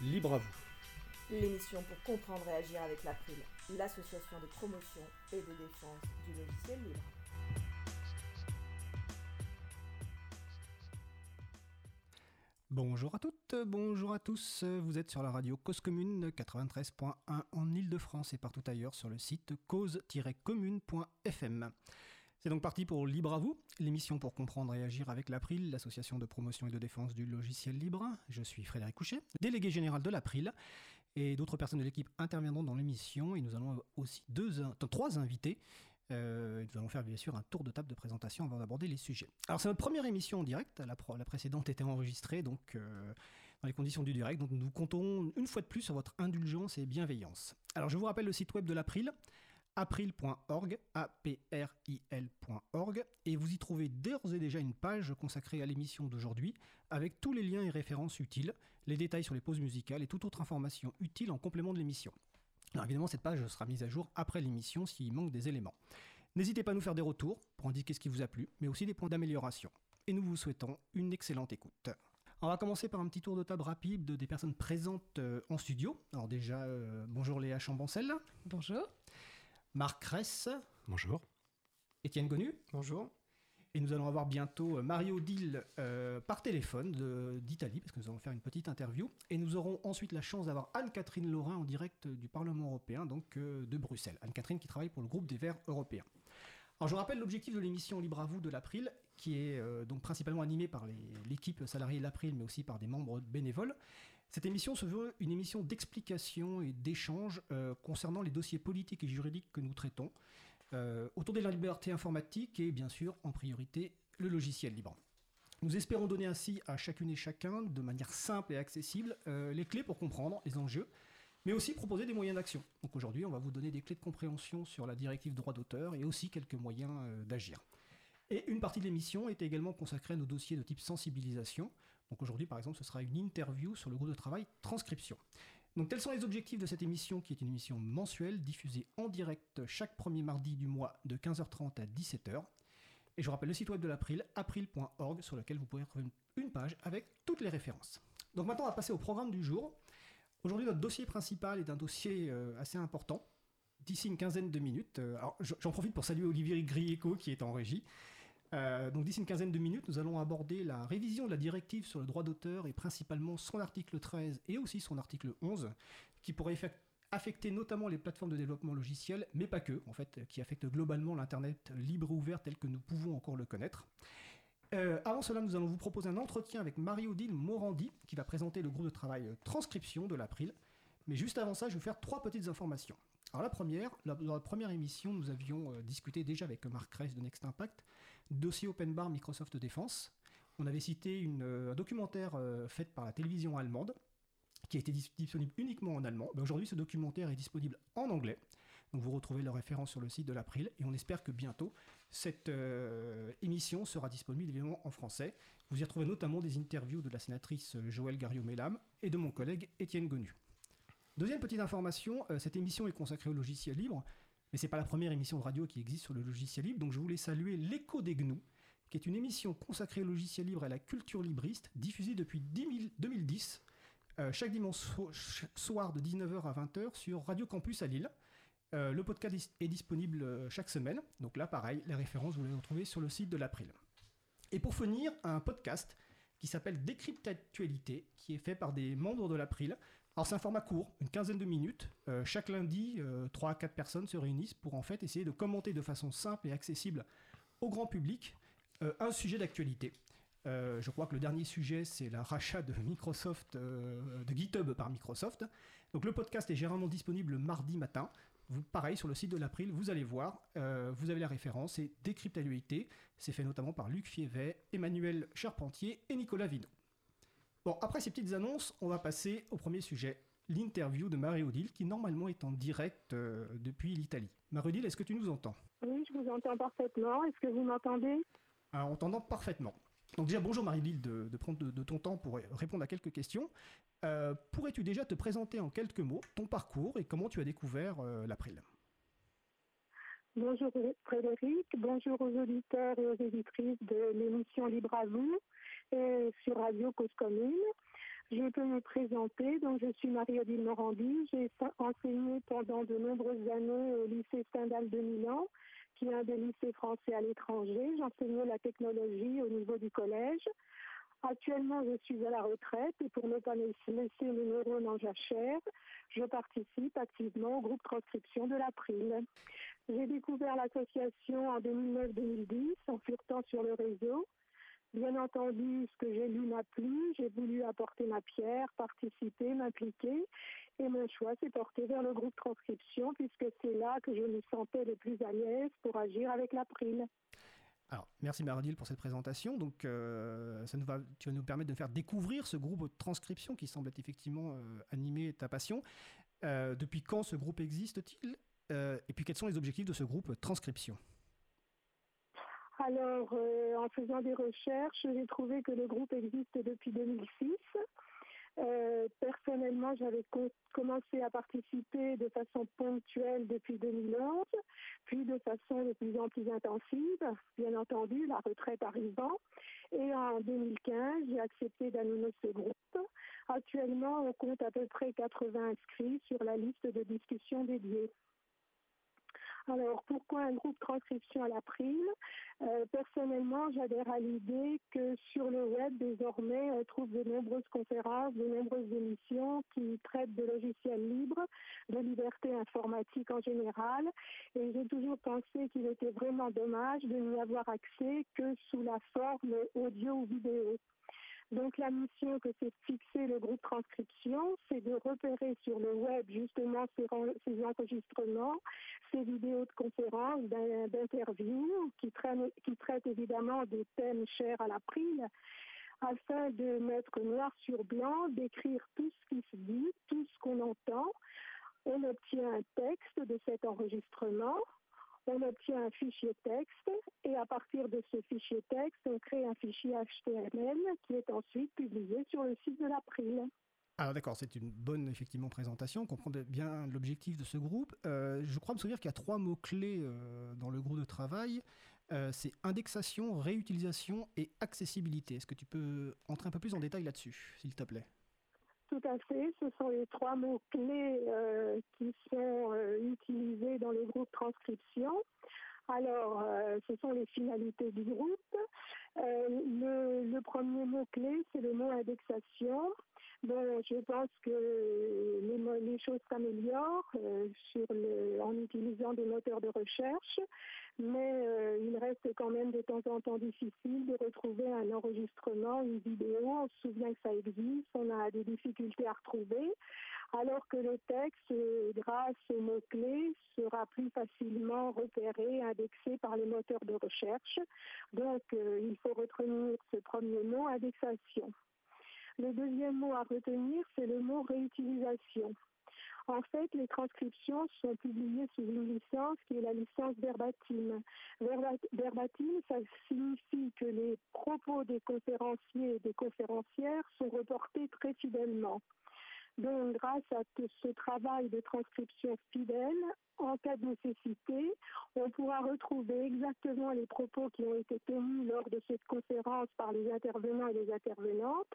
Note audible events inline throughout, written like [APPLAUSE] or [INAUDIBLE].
Libre à vous. L'émission pour comprendre et agir avec l'April, l'association de promotion et de défense du logiciel libre. Bonjour à toutes, bonjour à tous. Vous êtes sur la radio Cause Commune 93.1 en Ile-de-France et partout ailleurs sur le site cause-commune.fm. C'est donc parti pour Libre à vous, l'émission pour comprendre et agir avec l'April, l'association de promotion et de défense du logiciel libre. Je suis Frédéric Couchet, délégué général de l'April, et d'autres personnes de l'équipe interviendront dans l'émission. Et nous allons aussi deux, trois invités. Euh, nous allons faire bien sûr un tour de table de présentation avant d'aborder les sujets. Alors c'est notre première émission en direct, la, précédente était enregistrée donc euh, dans les conditions du direct, donc nous comptons une fois de plus sur votre indulgence et bienveillance. Alors je vous rappelle le site web de l'April, april.org, A-P-R-I-L.org, et vous y trouvez d'ores et déjà une page consacrée à l'émission d'aujourd'hui, avec tous les liens et références utiles, les détails sur les pauses musicales et toute autre information utile en complément de l'émission. Alors évidemment, cette page sera mise à jour après l'émission s'il manque des éléments. N'hésitez pas à nous faire des retours pour indiquer ce qui vous a plu, mais aussi des points d'amélioration. Et nous vous souhaitons une excellente écoute. On va commencer par un petit tour de table rapide des personnes présentes euh, en studio. Alors déjà, euh, bonjour Léa Chambancel. Bonjour. Marc Kress. Bonjour. Étienne Gonu. Bonjour. Et nous allons avoir bientôt euh, Mario Dill euh, par téléphone d'Italie, parce que nous allons faire une petite interview. Et nous aurons ensuite la chance d'avoir Anne-Catherine Laurin en direct du Parlement européen, donc euh, de Bruxelles. Anne-Catherine qui travaille pour le groupe des Verts européens. Alors je rappelle l'objectif de l'émission Libre à vous de l'April, qui est donc principalement animée par l'équipe salariée de l'April, mais aussi par des membres bénévoles. Cette émission se veut une émission d'explication et d'échange concernant les dossiers politiques et juridiques que nous traitons. Euh, autour de la liberté informatique et bien sûr en priorité le logiciel libre. Nous espérons donner ainsi à chacune et chacun, de manière simple et accessible, euh, les clés pour comprendre les enjeux, mais aussi proposer des moyens d'action. Donc aujourd'hui, on va vous donner des clés de compréhension sur la directive droit d'auteur et aussi quelques moyens euh, d'agir. Et une partie de l'émission est également consacrée à nos dossiers de type sensibilisation. Donc aujourd'hui, par exemple, ce sera une interview sur le groupe de travail transcription. Donc tels sont les objectifs de cette émission qui est une émission mensuelle diffusée en direct chaque premier mardi du mois de 15h30 à 17h. Et je rappelle le site web de l'April, april.org, sur lequel vous pourrez trouver une page avec toutes les références. Donc maintenant on va passer au programme du jour. Aujourd'hui notre dossier principal est un dossier euh, assez important. D'ici une quinzaine de minutes, euh, j'en profite pour saluer Olivier Grieco qui est en régie. Euh, donc d'ici une quinzaine de minutes, nous allons aborder la révision de la directive sur le droit d'auteur et principalement son article 13 et aussi son article 11, qui pourrait affecter notamment les plateformes de développement logiciel, mais pas que, en fait, qui affectent globalement l'Internet libre et ouvert tel que nous pouvons encore le connaître. Euh, avant cela, nous allons vous proposer un entretien avec Marie-Odile Morandi, qui va présenter le groupe de travail transcription de l'April. Mais juste avant ça, je vais vous faire trois petites informations. Alors la première, dans la première émission, nous avions euh, discuté déjà avec Marc Kress de Next Impact, dossier Open Bar Microsoft Défense. On avait cité euh, un documentaire euh, fait par la télévision allemande qui a été disponible uniquement en allemand. Ben, aujourd'hui, ce documentaire est disponible en anglais. Donc vous retrouvez la référence sur le site de l'April et on espère que bientôt cette émission sera disponible évidemment en français. Vous y retrouvez notamment des interviews de la sénatrice Joëlle Garriot-Mélam et de mon collègue Étienne Gonu. Deuxième petite information, euh, cette émission est consacrée au logiciel libre, mais c'est pas la première émission de radio qui existe sur le logiciel libre, donc je voulais saluer l'écho des GNU, qui est une émission consacrée au logiciel libre et à la culture libriste, diffusée depuis 2010, euh, chaque dimanche soir de 19h à 20h sur Radio Campus à Lille. Euh, le podcast est disponible chaque semaine, donc là pareil, les références vous les retrouvez sur le site de l'April. Et pour finir, un podcast qui s'appelle Décryptatualité, qui est fait par des membres de l'April, alors c'est un format court, une quinzaine de minutes. Euh, chaque lundi, euh, 3 à 4 personnes se réunissent pour en fait essayer de commenter de façon simple et accessible au grand public euh, un sujet d'actualité. Euh, je crois que le dernier sujet, c'est la rachat de Microsoft, de GitHub par Microsoft. Donc le podcast est généralement disponible le mardi matin. Vous, pareil, sur le site de l'April, vous allez voir, vous avez la référence, c'est Décryptabilité. C'est fait notamment par Luc Fievet, Emmanuel Charpentier et Nicolas Vino. Bon, après ces petites annonces, on va passer au premier sujet, l'interview de Marie-Odile, qui normalement est en direct euh, depuis l'Italie. Marie-Odile, est-ce que tu nous entends? Oui, je vous entends parfaitement. Est-ce que vous m'entendez? Alors, on t'entend parfaitement. Donc déjà, bonjour Marie-Odile, de, prendre de, ton temps pour répondre à quelques questions. Euh, pourrais-tu déjà te présenter en quelques mots ton parcours et comment tu as découvert euh, l'April? Bonjour Frédéric, bonjour aux auditeurs et aux éditrices de l'émission Libre à vous sur Radio Cause Commune. Je peux me présenter, donc je suis Marie-Odile Morandi, j'ai enseigné pendant de nombreuses années au lycée Stendhal de Milan, qui est un des lycées français à l'étranger. J'enseignais la technologie au niveau du collège. Actuellement, je suis à la retraite et pour ne pas laisser mes neurones en jachère, je participe activement au groupe transcription de l'April. J'ai découvert l'association en 2009-2010 en flirtant sur le réseau. Bien entendu, ce que j'ai lu m'a plu, j'ai voulu apporter ma pierre, participer, m'impliquer, et mon choix s'est porté vers le groupe transcription, puisque c'est là que je me sentais le plus à l'aise pour agir avec l'April. Alors, merci Maradil pour cette présentation. Donc, euh, ça nous va, tu vas nous permettre de faire découvrir ce groupe de transcription qui semble être effectivement euh, animer ta passion. Euh, depuis quand ce groupe existe-t-il? Et puis, quels sont les objectifs de ce groupe transcription? Alors, en faisant des recherches, j'ai trouvé que le groupe existe depuis 2006 euh, personnellement, j'avais commencé à participer de façon ponctuelle depuis 2011, puis de façon de plus en plus intensive, bien entendu, la retraite arrivant. Et en 2015, j'ai accepté d'animer ce groupe. Actuellement, on compte à peu près 80 inscrits sur la liste de discussion dédiée. Alors, pourquoi un groupe transcription à la prime? Euh, Personnellement, j'adhère à l'idée que sur le web, désormais, on trouve de nombreuses conférences, de nombreuses émissions qui traitent de logiciels libres, de liberté informatique en général. Et j'ai toujours pensé qu'il était vraiment dommage de n'y avoir accès que sous la forme audio ou vidéo. Donc la mission que s'est fixée le groupe transcription, c'est de repérer sur le web justement ces, enregistrements, ces vidéos de conférences, d'interviews qui, qui traitent évidemment des thèmes chers à la l'April afin de mettre noir sur blanc, d'écrire tout ce qui se dit, tout ce qu'on entend. On obtient un texte de cet enregistrement on obtient un fichier texte et à partir de ce fichier texte, on crée un fichier HTML qui est ensuite publié sur le site de l'April. Alors d'accord, c'est une bonne effectivement présentation, on comprend bien l'objectif de ce groupe. Euh, je crois me souvenir qu'il y a trois mots-clés euh, dans le groupe de travail. Euh, c'est indexation, réutilisation et accessibilité. Est-ce que tu peux entrer un peu plus en détail là-dessus, s'il te plaît? Tout à fait. Ce sont les trois mots-clés euh, qui sont euh, utilisés dans le groupe transcription. Alors, euh, ce sont les finalités du groupe. le, premier mot-clé, c'est le mot indexation. Bon, je pense que les, choses s'améliorent en utilisant des moteurs de recherche mais euh, il reste quand même de temps en temps difficile de retrouver un enregistrement, une vidéo. On se souvient que ça existe, on a des difficultés à retrouver, alors que le texte, euh, grâce aux mots-clés, sera plus facilement repéré, indexé par les moteurs de recherche. Donc, euh, il faut retenir ce premier mot, indexation. Le deuxième mot à retenir, c'est le mot réutilisation. En fait, les transcriptions sont publiées sous une licence qui est la licence verbatim. Verbatim, ça signifie que les propos des conférenciers et des conférencières sont reportés très fidèlement. Donc, grâce à ce travail de transcription fidèle, en cas de nécessité, on pourra retrouver exactement les propos qui ont été tenus lors de cette conférence par les intervenants et les intervenantes,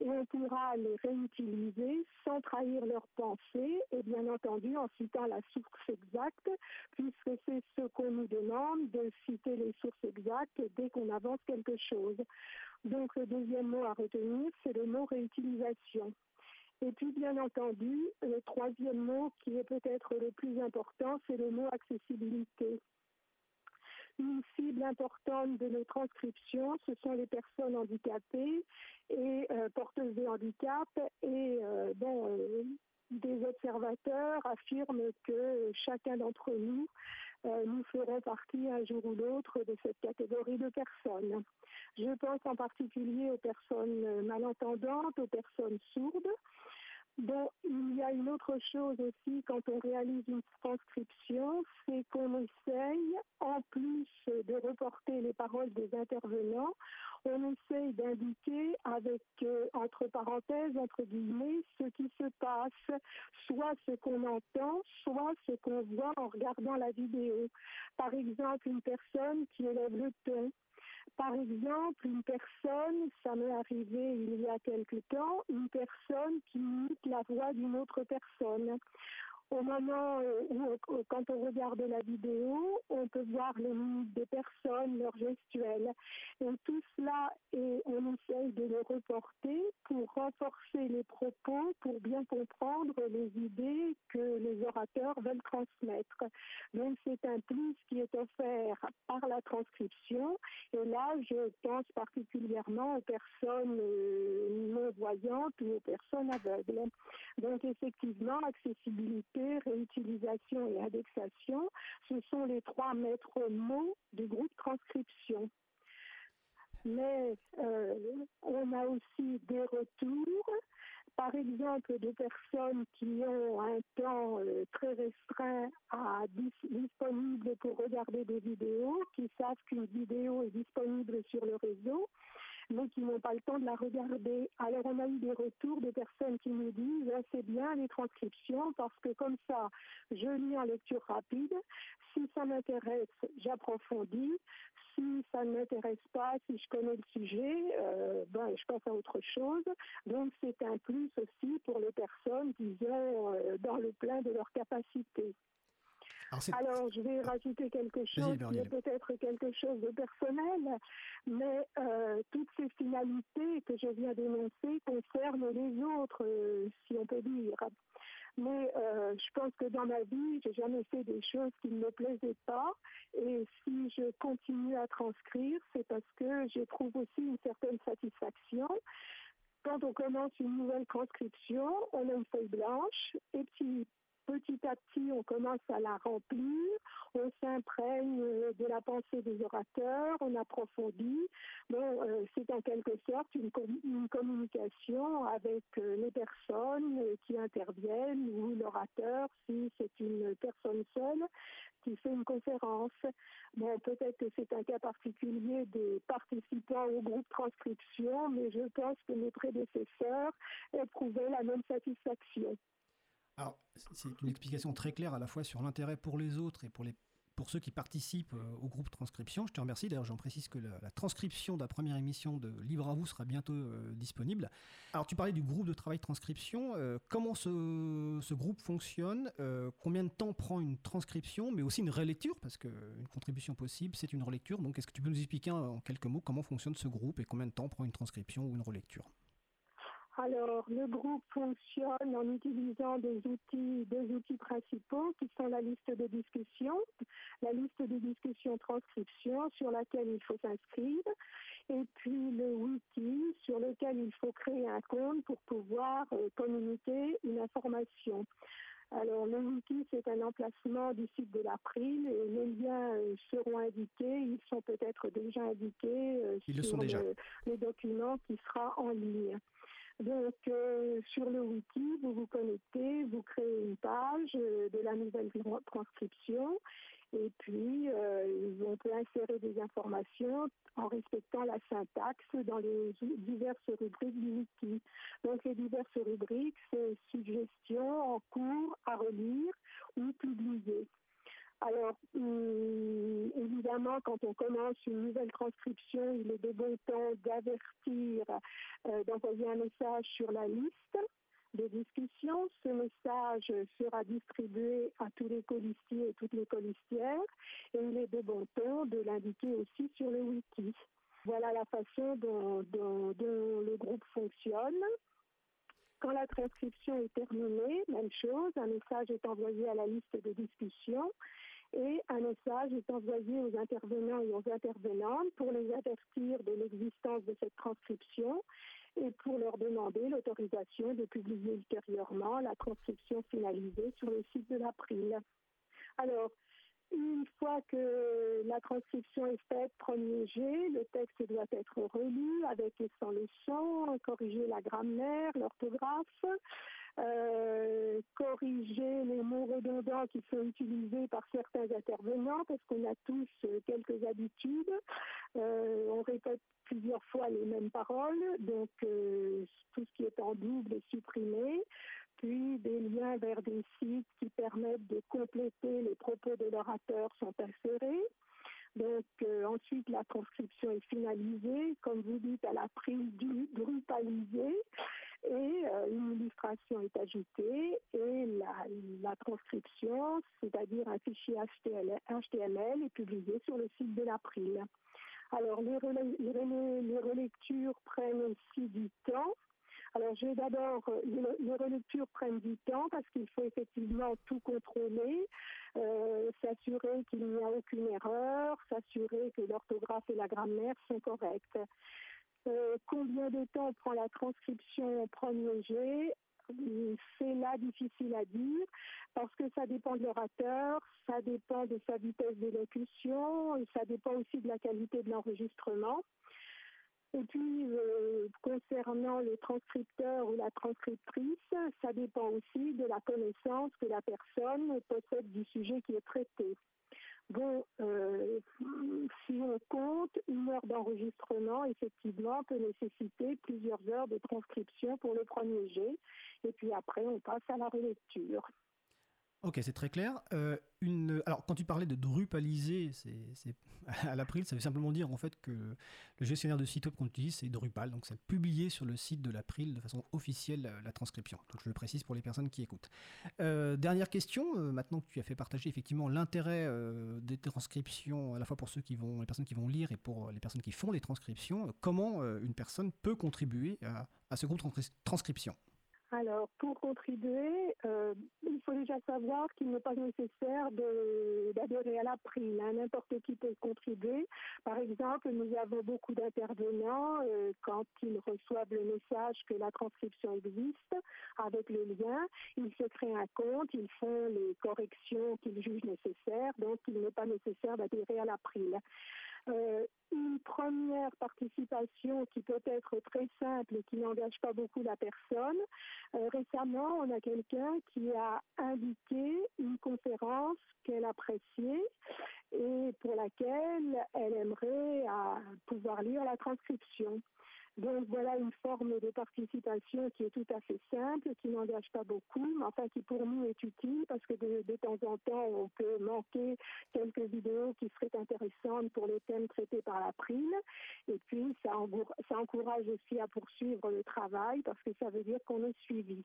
et on pourra les réutiliser sans trahir leurs pensées, et bien entendu en citant la source exacte, puisque c'est ce qu'on nous demande de citer les sources exactes dès qu'on avance quelque chose. Donc le deuxième mot à retenir, c'est le mot réutilisation. Et puis, bien entendu, le troisième mot qui est peut-être le plus important, c'est le mot accessibilité. Une cible importante de nos transcriptions, ce sont les personnes handicapées et euh, porteuses de handicap. Et euh, euh, des observateurs affirment que chacun d'entre nous, nous ferons partie un jour ou l'autre de cette catégorie de personnes. Je pense en particulier aux personnes malentendantes, aux personnes sourdes. Bon, il y a une autre chose aussi quand on réalise une transcription, c'est qu'on essaye, en plus de reporter les paroles des intervenants, on essaye d'indiquer avec, euh, entre parenthèses, entre guillemets, ce qui se passe, soit ce qu'on entend, soit ce qu'on voit en regardant la vidéo. Par exemple, une personne qui élève le ton, Par exemple, une personne, ça m'est arrivé il y a quelque temps, une personne qui imite la voix d'une autre personne au moment euh, où, quand on regarde la vidéo, on peut voir les des personnes, leurs gestuels. Et tout cela, et on essaye de le reporter pour renforcer les propos, pour bien comprendre les idées que les orateurs veulent transmettre. Donc c'est un plus qui est offert par la transcription. Et là, je pense particulièrement aux personnes euh, non-voyantes ou aux personnes aveugles. Donc effectivement, accessibilité réutilisation et indexation, ce sont les trois maîtres mots du groupe transcription. Mais euh, on a aussi des retours, par exemple de personnes qui ont un temps euh, très restreint à disponible pour regarder des vidéos, qui savent qu'une vidéo est disponible sur le réseau mais qui n'ont pas le temps de la regarder. Alors on a eu des retours de personnes qui nous disent ah, c'est bien les transcriptions parce que comme ça, je lis en lecture rapide. Si ça m'intéresse, j'approfondis. Si ça ne m'intéresse pas, si je connais le sujet, euh, ben, je passe à autre chose. Donc c'est un plus aussi pour les personnes qui sont euh, dans le plein de leurs capacités. Alors, je vais rajouter quelque chose qui est peut-être quelque chose de personnel, mais euh, toutes ces finalités que je viens d'énoncer concernent les autres, euh, si on peut dire. Mais euh, je pense que dans ma vie, j'ai jamais fait des choses qui ne me plaisaient pas. Et si je continue à transcrire, c'est parce que j'éprouve aussi une certaine satisfaction quand on commence une nouvelle transcription, on a une feuille blanche et puis petit à petit, on commence à la remplir, on s'imprègne de la pensée des orateurs, on approfondit. Bon, euh, c'est en quelque sorte une, communication avec euh, les personnes euh, qui interviennent ou l'orateur si c'est une personne seule qui fait une conférence. Bon, peut-être que c'est un cas particulier des participants au groupe transcription, mais je pense que mes prédécesseurs éprouvaient la même satisfaction. Alors, c'est une explication très claire à la fois sur l'intérêt pour les autres et pour, les, pour ceux qui participent euh, au groupe transcription. Je te remercie. D'ailleurs, j'en précise que la, transcription de la première émission de Libre à vous sera bientôt euh, disponible. Alors, tu parlais du groupe de travail transcription. Euh, comment ce, ce, groupe fonctionne? Combien de temps prend une transcription, mais aussi une relecture? Parce qu'une contribution possible, c'est une relecture. Donc, est-ce que tu peux nous expliquer en quelques mots comment fonctionne ce groupe et combien de temps prend une transcription ou une relecture? Alors, le groupe fonctionne en utilisant des outils, deux outils principaux qui sont la liste de discussion, la liste de discussion transcription sur laquelle il faut s'inscrire, et puis le wiki sur lequel il faut créer un compte pour pouvoir euh, communiquer une information. Alors, le wiki, c'est un emplacement du site de l'April et les liens euh, seront indiqués. Ils sont peut-être déjà indiqués euh, sur le, document qui sera en ligne. Donc, euh, sur le wiki, vous vous connectez, vous créez une page euh, de la nouvelle transcription et puis euh, on peut insérer des informations en respectant la syntaxe dans les diverses rubriques du wiki. Donc, les diverses rubriques, c'est suggestions en cours à relire ou publier. Alors, hum, évidemment, quand on commence une nouvelle transcription, il est de bon temps d'avertir, euh, d'envoyer un message sur la liste de discussion. Ce message sera distribué à tous les colistiers et toutes les colistières et il est de bon temps de l'indiquer aussi sur le wiki. Voilà la façon dont le groupe fonctionne. Quand la transcription est terminée, même chose, un message est envoyé à la liste de discussion et un message est envoyé aux intervenants et aux intervenantes pour les avertir de l'existence de cette transcription et pour leur demander l'autorisation de publier ultérieurement la transcription finalisée sur le site de l'April. Alors, une fois que la transcription est faite, premier G, le texte doit être relu avec et sans le son, corriger la grammaire, l'orthographe, euh, corriger les mots redondants qui sont utilisés par certains intervenants, parce qu'on a tous euh, quelques habitudes. Euh, on répète plusieurs fois les mêmes paroles, donc tout ce qui est en double est supprimé puis des liens vers des sites qui permettent de compléter les propos de l'orateur sont insérés. Donc ensuite, la transcription est finalisée. Comme vous dites, elle a pris du drupalisé et une illustration est ajoutée et la, transcription, c'est-à-dire un fichier HTML, est publié sur le site de l'April. Alors les, les, relectures prennent aussi du temps. Alors, je vais d'abord, les, relectures prennent du temps parce qu'il faut effectivement tout contrôler, euh, s'assurer qu'il n'y a aucune erreur, s'assurer que l'orthographe et la grammaire sont correctes. Euh, combien de temps prend la transcription en premier jet? C'est là difficile à dire parce que ça dépend de l'orateur, ça dépend de sa vitesse d'élocution et ça dépend aussi de la qualité de l'enregistrement. Et puis, euh, concernant le transcripteur ou la transcriptrice, ça dépend aussi de la connaissance que la personne possède du sujet qui est traité. Bon, euh, si on compte, une heure d'enregistrement, effectivement, peut nécessiter plusieurs heures de transcription pour le premier jet. Et puis après, on passe à la relecture. Ok, c'est très clair. Euh, une... Alors, quand tu parlais de drupaliser, c'est [LAUGHS] à l'April, ça veut simplement dire en fait que le gestionnaire de site web qu'on utilise, c'est Drupal, donc c'est publié sur le site de l'April de façon officielle euh, la transcription. Donc, je le précise pour les personnes qui écoutent. Euh, dernière question, maintenant que tu as fait partager effectivement l'intérêt des transcriptions, à la fois pour ceux qui vont, les personnes qui vont lire et pour les personnes qui font les transcriptions, comment une personne peut contribuer à, à ce groupe de transcription? Alors, pour contribuer, euh, il faut déjà savoir qu'il n'est pas nécessaire d'adhérer à l'April. Hein. N'importe qui peut contribuer. Par exemple, nous avons beaucoup d'intervenants euh, quand ils reçoivent le message que la transcription existe avec le lien, ils se créent un compte, ils font les corrections qu'ils jugent nécessaires, donc il n'est pas nécessaire d'adhérer à l'April. Euh, une première participation qui peut être très simple et qui n'engage pas beaucoup la personne. Euh, récemment, on a quelqu'un qui a indiqué une conférence qu'elle appréciait et pour laquelle elle aimerait euh, pouvoir lire la transcription. Donc voilà une forme de participation qui est tout à fait simple, qui n'engage pas beaucoup, mais enfin qui pour nous est utile parce que de, temps en temps on peut manquer quelques vidéos qui seraient intéressantes pour les thèmes traités par la prime. Et puis ça, ça encourage aussi à poursuivre le travail parce que ça veut dire qu'on est suivi.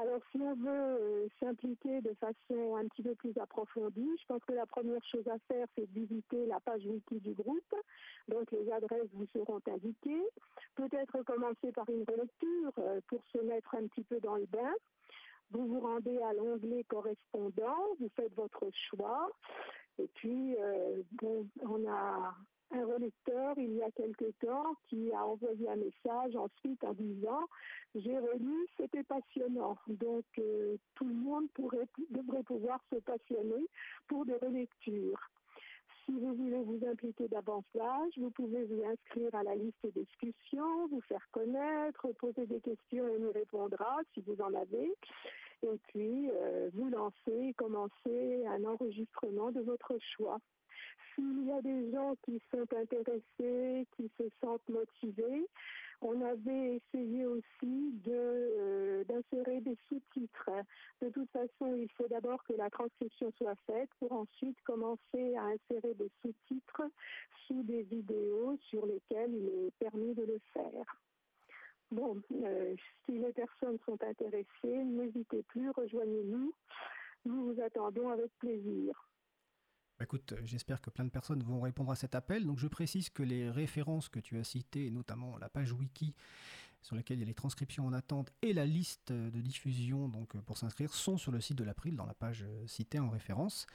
Alors, si on veut euh, s'impliquer de façon un petit peu plus approfondie, je pense que la première chose à faire, c'est de visiter la page wiki du groupe. Donc, les adresses vous seront indiquées. Peut-être commencer par une relecture euh, pour se mettre un petit peu dans le bain. Vous vous rendez à l'onglet correspondant, vous faites votre choix. Et puis, euh, on a un relecteur il y a quelque temps qui a envoyé un message ensuite en disant j'ai relu, c'était passionnant. Donc euh, tout le monde pourrait, devrait pouvoir se passionner pour des relectures. Si vous voulez vous impliquer davantage, vous pouvez vous inscrire à la liste de discussion, vous faire connaître, poser des questions et on y répondra si vous en avez. Et puis euh, vous lancer, commencer un enregistrement de votre choix s'il y a des gens qui sont intéressés, qui se sentent motivés, on avait essayé aussi euh, d'insérer des sous-titres. De toute façon, il faut d'abord que la transcription soit faite pour ensuite commencer à insérer des sous-titres sous des vidéos sur lesquelles il est permis de le faire. Bon, euh, si les personnes sont intéressées, n'hésitez plus, rejoignez-nous. Nous vous attendons avec plaisir. Bah, écoute, j'espère que plein de personnes vont répondre à cet appel. Donc je précise que les références que tu as citées, notamment la page wiki sur laquelle il y a les transcriptions en attente et la liste de diffusion donc pour s'inscrire sont sur le site de l'April dans la page citée en référence.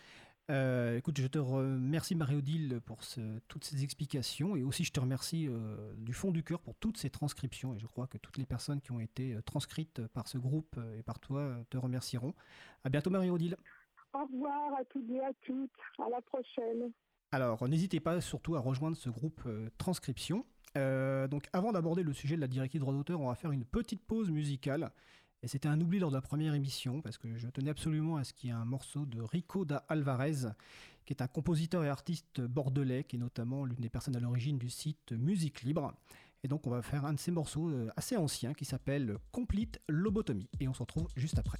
Euh, écoute, je te remercie Marie-Odile pour toutes ces explications et aussi je te remercie euh, du fond du cœur pour toutes ces transcriptions et je crois que toutes les personnes qui ont été euh, transcrites par ce groupe et par toi te remercieront. À bientôt Marie-Odile. Au revoir à toutes et à toutes. À la prochaine. Alors, n'hésitez pas surtout à rejoindre ce groupe euh, transcription. Euh, donc, avant d'aborder le sujet de la directive droit d'auteur, on va faire une petite pause musicale. Et c'était un oubli lors de la première émission, parce que je tenais absolument à ce qu'il y ait un morceau de Rico da Alvarez, qui est un compositeur et artiste bordelais, qui est notamment l'une des personnes à l'origine du site Musique Libre. Et donc, on va faire un de ces morceaux euh, assez anciens qui s'appelle Complete Lobotomie. Et on se retrouve juste après.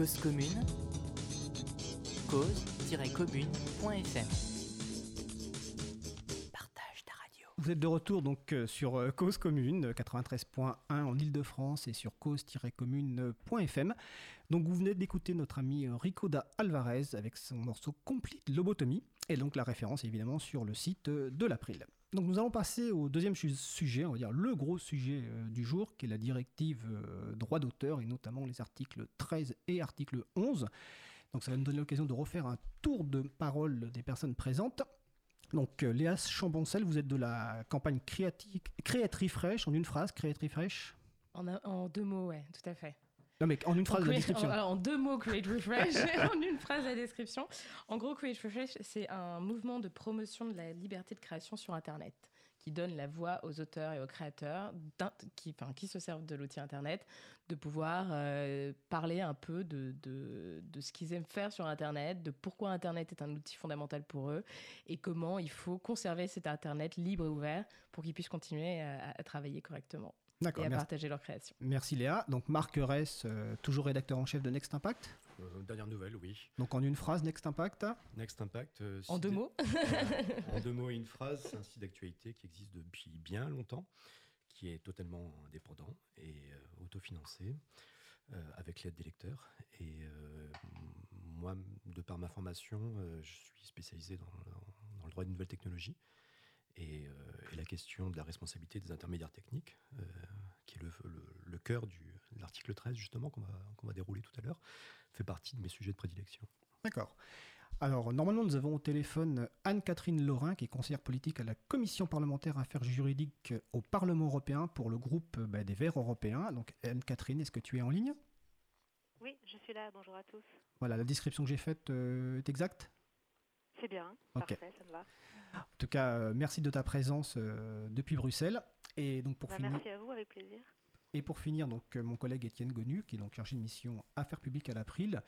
Cause commune, cause-commune.fm. Partage ta radio. Vous êtes de retour donc euh, sur euh, Cause Commune 93.1 en Ile-de-France et sur cause-commune.fm. Donc vous venez d'écouter notre ami euh, Ricoda Alvarez avec son morceau Complete Lobotomie et donc la référence évidemment sur le site de l'April. Donc nous allons passer au deuxième sujet, on va dire le gros sujet euh, du jour, qui est la directive euh, droit d'auteur et notamment les articles 13 et article 11. Donc ça va nous donner l'occasion de refaire un tour de parole des personnes présentes. Donc euh, Léa Chamboncel, vous êtes de la campagne Create Refresh, en une phrase, Create Refresh en, en deux mots, ouais, tout à fait. Non, mais en une phrase, la description. En, deux mots, Create Refresh, [LAUGHS] en une phrase, la description. En gros, Create Refresh, c'est un mouvement de promotion de la liberté de création sur Internet qui donne la voix aux auteurs et aux créateurs qui, enfin, qui se servent de l'outil Internet, de pouvoir euh, parler un peu de, de, de ce qu'ils aiment faire sur Internet, de pourquoi Internet est un outil fondamental pour eux et comment il faut conserver cet Internet libre et ouvert pour qu'ils puissent continuer à travailler correctement et à merci. partager leur création. Merci Léa. Donc Marc Ress, euh, toujours rédacteur en chef de Next Impact. Euh, dernière nouvelle, oui. Donc en une phrase, Next Impact Next Impact. Euh, en deux mots [LAUGHS] [LAUGHS] En deux mots et une phrase, c'est un site d'actualité qui existe depuis bien longtemps, qui est totalement indépendant et autofinancé, avec l'aide des lecteurs. Et moi, de par ma formation, je suis spécialisé dans, dans le droit des nouvelles technologies. Et, la question de la responsabilité des intermédiaires techniques, euh, qui est le, cœur de l'article 13 justement qu'on va, va dérouler tout à l'heure, fait partie de mes sujets de prédilection. D'accord. Alors, normalement, nous avons au téléphone Anne-Catherine Laurin, qui est conseillère politique à la Commission parlementaire affaires juridiques au Parlement européen pour le groupe bah, des Verts européens. Donc, Anne-Catherine, est-ce que tu es en ligne? Oui, je suis là. Bonjour à tous. Voilà, la description que j'ai faite euh, est exacte? C'est bien. Parfait, ça me va. En tout cas, euh, merci de ta présence euh, depuis Bruxelles. Et donc pour bah, finir. Merci à vous, avec plaisir. Et pour finir, donc euh, mon collègue Étienne Gonu, qui est donc chargé de mission Affaires publiques à l'April,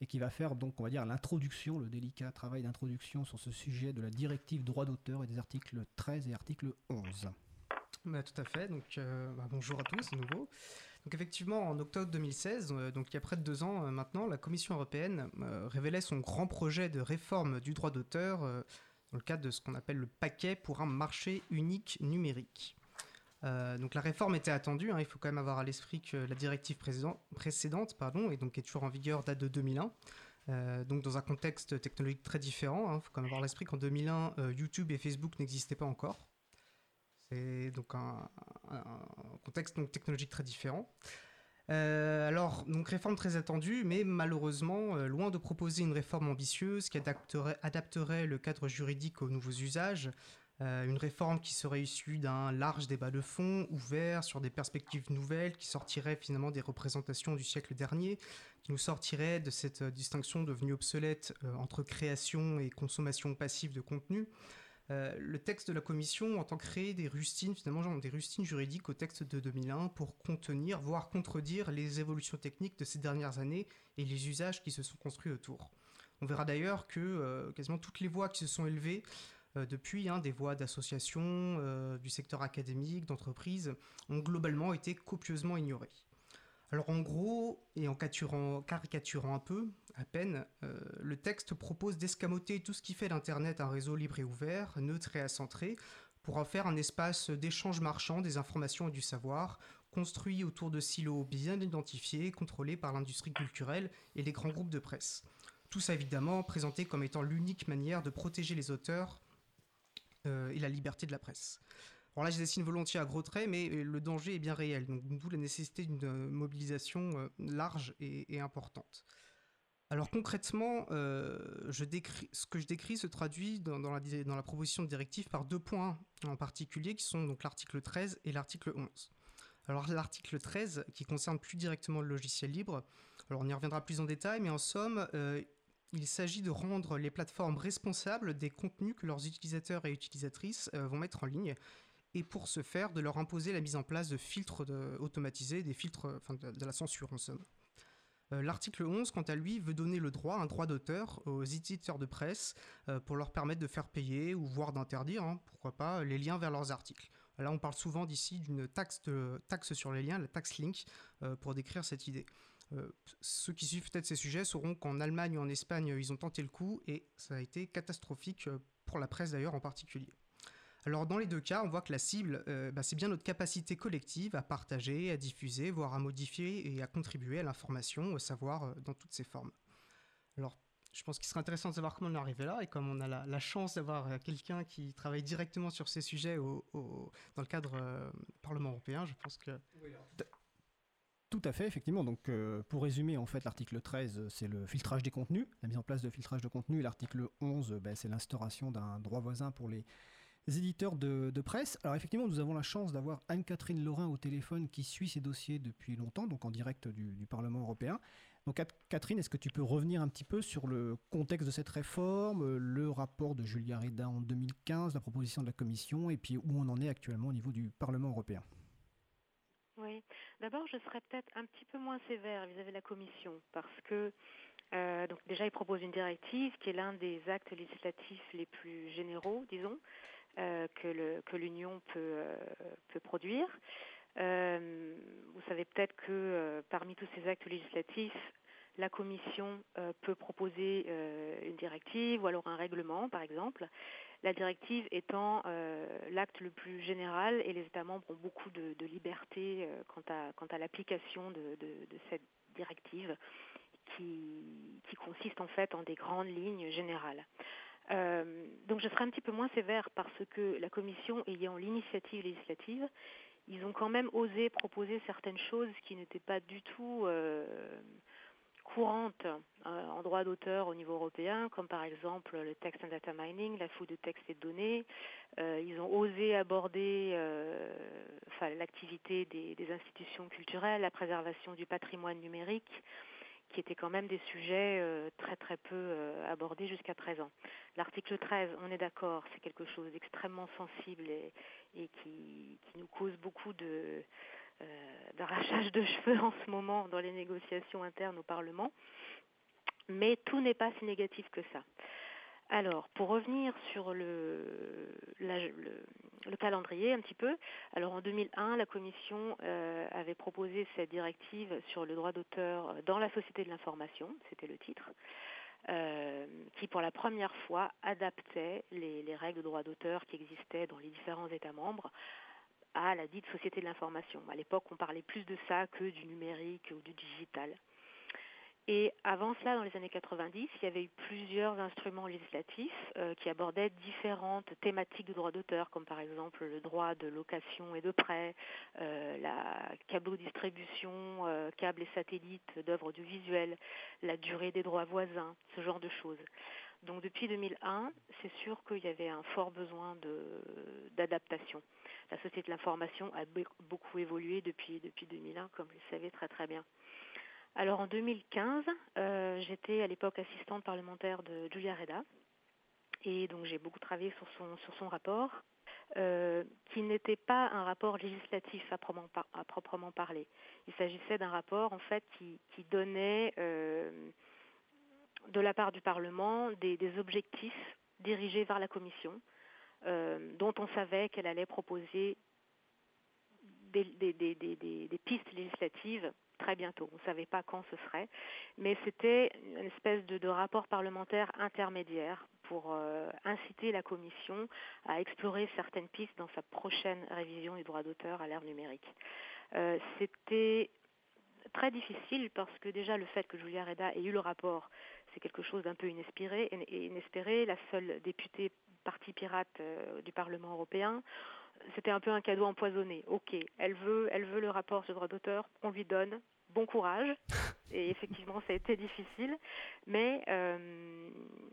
et qui va faire donc on va dire l'introduction, le délicat travail d'introduction sur ce sujet de la directive droit d'auteur et des articles 13 et article 11. Bah, tout à fait. Donc, bah, bonjour à tous, à nouveau. Donc effectivement, en octobre 2016, donc il y a près de deux ans maintenant, la Commission européenne révélait son grand projet de réforme du droit d'auteur dans le cadre de ce qu'on appelle le paquet pour un marché unique numérique. donc la réforme était attendue, hein. il faut quand même avoir à l'esprit que la directive précédente, pardon, et donc est toujours en vigueur date de 2001. Euh, donc dans un contexte technologique très différent. Il hein. faut quand même avoir l'esprit qu'en 2001, euh, YouTube et Facebook n'existaient pas encore. C'est donc un, contexte technologique très différent. Euh, alors, donc réforme très attendue, mais malheureusement, loin de proposer une réforme ambitieuse qui adapterait, le cadre juridique aux nouveaux usages, une réforme qui serait issue d'un large débat de fond, ouvert sur des perspectives nouvelles, qui sortirait finalement des représentations du siècle dernier, qui nous sortirait de cette euh, distinction devenue obsolète euh, entre création et consommation passive de contenu. Euh, le texte de la commission entend créer des rustines, finalement, des rustines juridiques au texte de 2001 pour contenir, voire contredire les évolutions techniques de ces dernières années et les usages qui se sont construits autour. On verra d'ailleurs que quasiment toutes les voix qui se sont élevées depuis, hein, des voix d'associations, du secteur académique, d'entreprises, ont globalement été copieusement ignorées. Alors en gros, et en caricaturant un peu, à peine, euh, le texte propose d'escamoter tout ce qui fait d'Internet un réseau libre et ouvert, neutre et accentré, pour en faire un espace d'échange marchand des informations et du savoir, construit autour de silos bien identifiés, contrôlés par l'industrie culturelle et les grands groupes de presse. Tout ça évidemment présenté comme étant l'unique manière de protéger les auteurs euh, et la liberté de la presse. Alors là, je dessine volontiers à gros traits, mais euh, le danger est bien réel, donc d'où la nécessité d'une euh, mobilisation euh, large et, importante. Alors concrètement, ce que je décris se traduit dans, la, dans, la, proposition de directive par deux points en particulier, qui sont donc l'article 13 et l'article 11. Alors l'article 13, qui concerne plus directement le logiciel libre, alors on y reviendra plus en détail, mais en somme, il s'agit de rendre les plateformes responsables des contenus que leurs utilisateurs et utilisatrices vont mettre en ligne et pour ce faire, de leur imposer la mise en place de filtres automatisés, des filtres, enfin de, la censure en somme. Euh, l'article 11, quant à lui, veut donner le droit, un droit d'auteur aux éditeurs de presse euh, pour leur permettre de faire payer ou voire d'interdire, hein, pourquoi pas, les liens vers leurs articles. Là, on parle souvent d'ici d'une taxe, taxe sur les liens, la taxe link, euh, pour décrire cette idée. ceux qui suivent peut-être ces sujets sauront qu'en Allemagne ou en Espagne, ils ont tenté le coup et ça a été catastrophique pour la presse d'ailleurs en particulier. Alors dans les deux cas, on voit que la cible, euh, bah, c'est bien notre capacité collective à partager, à diffuser, voire à modifier et à contribuer à l'information, au savoir euh, dans toutes ses formes. Alors je pense qu'il serait intéressant de savoir comment on est arrivé là et comme on a la, chance d'avoir euh, quelqu'un qui travaille directement sur ces sujets dans le cadre du Parlement européen, je pense que... Tout à fait, effectivement. Donc, pour résumer, en fait, l'article 13, c'est le filtrage des contenus, la mise en place de filtrage de contenu. L'article 11, ben, c'est l'instauration d'un droit voisin pour les éditeurs de, presse. Alors effectivement, nous avons la chance d'avoir Anne-Catherine Laurin au téléphone qui suit ces dossiers depuis longtemps, donc en direct du, Parlement européen. Donc Catherine, est-ce que tu peux revenir un petit peu sur le contexte de cette réforme, le rapport de Julia Reda en 2015, la proposition de la Commission, et puis où on en est actuellement au niveau du Parlement européen? Oui, d'abord je serais peut-être un petit peu moins sévère vis-à-vis de la Commission, parce que euh, donc déjà, il propose une directive qui est l'un des actes législatifs les plus généraux, disons, que l'Union peut, euh, peut, produire. Euh, vous savez peut-être que parmi tous ces actes législatifs, la Commission peut proposer une directive ou alors un règlement, par exemple. La directive étant l'acte le plus général et les États membres ont beaucoup de, liberté quant à, quant à l'application de, de, cette directive qui, qui, consiste en fait en des grandes lignes générales. Euh, donc je serai un petit peu moins sévère parce que la Commission ayant l'initiative législative, ils ont quand même osé proposer certaines choses qui n'étaient pas du tout euh, courantes euh, en droit d'auteur au niveau européen, comme par exemple le text and data mining, la fouille de textes et de données. ils ont osé aborder l'activité des, institutions culturelles, la préservation du patrimoine numérique qui étaient quand même des sujets euh, très très peu euh, abordés jusqu'à présent. L'article 13, on est d'accord, c'est quelque chose d'extrêmement sensible et, qui, nous cause beaucoup de euh, d'arrachage de [LAUGHS] cheveux en ce moment dans les négociations internes au Parlement. Mais tout n'est pas si négatif que ça. Alors, pour revenir sur le, le calendrier un petit peu. Alors en 2001, la Commission avait proposé cette directive sur le droit d'auteur dans la société de l'information, c'était le titre. qui pour la première fois adaptait les, les règles de droit d'auteur qui existaient dans les différents États membres à la dite société de l'information. À l'époque, on parlait plus de ça que du numérique ou du digital. Et avant cela, dans les années 90, il y avait eu plusieurs instruments législatifs euh, qui abordaient différentes thématiques de droit d'auteur, comme par exemple le droit de location et de prêt, euh, la câble-distribution, euh, câbles et satellites d'œuvres audiovisuelles, la durée des droits voisins, ce genre de choses. Donc depuis 2001, c'est sûr qu'il y avait un fort besoin d'adaptation. La société de l'information a beaucoup évolué depuis, depuis 2001, comme vous le savez très très bien. Alors en 2015, euh, j'étais à l'époque assistante parlementaire de Julia Reda et donc j'ai beaucoup travaillé sur son, sur son rapport, euh, qui n'était pas un rapport législatif à proprement, parler. Il s'agissait d'un rapport en fait qui, donnait euh, de la part du Parlement des, objectifs dirigés vers la Commission, dont on savait qu'elle allait proposer des, pistes législatives très bientôt. On ne savait pas quand ce serait, mais c'était une espèce de, rapport parlementaire intermédiaire pour euh, inciter la Commission à explorer certaines pistes dans sa prochaine révision du droit d'auteur à l'ère numérique. Euh, c'était très difficile parce que déjà le fait que Julia Reda ait eu le rapport, c'est quelque chose d'un peu inespéré. La seule députée parti pirate euh, du Parlement européen, c'était un peu un cadeau empoisonné. Ok, elle veut, elle veut le rapport sur le droit d'auteur, on lui donne. Bon courage. [LAUGHS] Et effectivement, ça a été difficile, mais euh,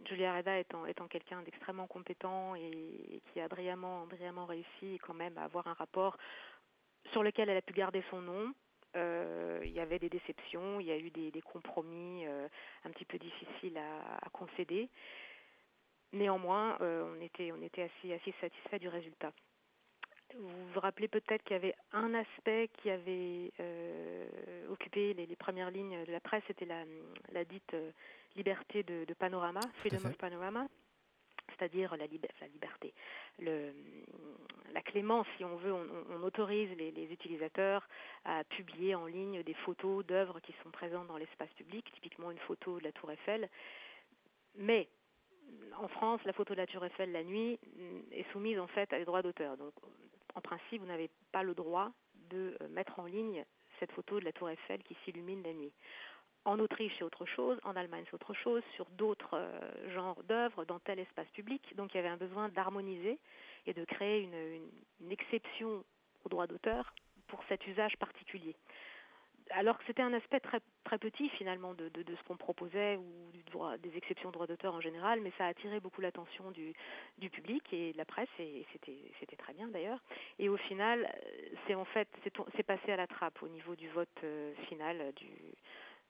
Julia Reda étant, étant quelqu'un d'extrêmement compétent et, qui a brillamment, brillamment réussi quand même à avoir un rapport sur lequel elle a pu garder son nom, euh, il y avait des déceptions, il y a eu des, compromis euh, un petit peu difficiles à, à concéder. Néanmoins, on était, on était assez, assez satisfait du résultat. Vous vous rappelez peut-être qu'il y avait un aspect qui avait euh, occupé les, premières lignes de la presse, c'était la, la, dite euh, liberté de, panorama, freedom of panorama, c'est-à-dire la, la, liberté, le, la clémence, si on veut, on, autorise les, les, utilisateurs à publier en ligne des photos d'œuvres qui sont présentes dans l'espace public, typiquement une photo de la Tour Eiffel, mais en France, la photo de la Tour Eiffel la nuit est soumise en fait à des droits d'auteur. Donc en principe, vous n'avez pas le droit de euh, mettre en ligne cette photo de la tour Eiffel qui s'illumine la nuit. En Autriche, c'est autre chose, en Allemagne, c'est autre chose, sur d'autres euh, genres d'œuvres, dans tel espace public. Donc il y avait un besoin d'harmoniser et de créer une, une exception au droit d'auteur pour cet usage particulier alors que c'était un aspect très, très petit finalement de, de, ce qu'on proposait ou du droit, des exceptions de droit d'auteur en général, mais ça a attiré beaucoup l'attention du, du public et de la presse et c'était, c'était très bien d'ailleurs. Et au final, euh, c'est en fait c'est, passé à la trappe au niveau du vote euh, final du,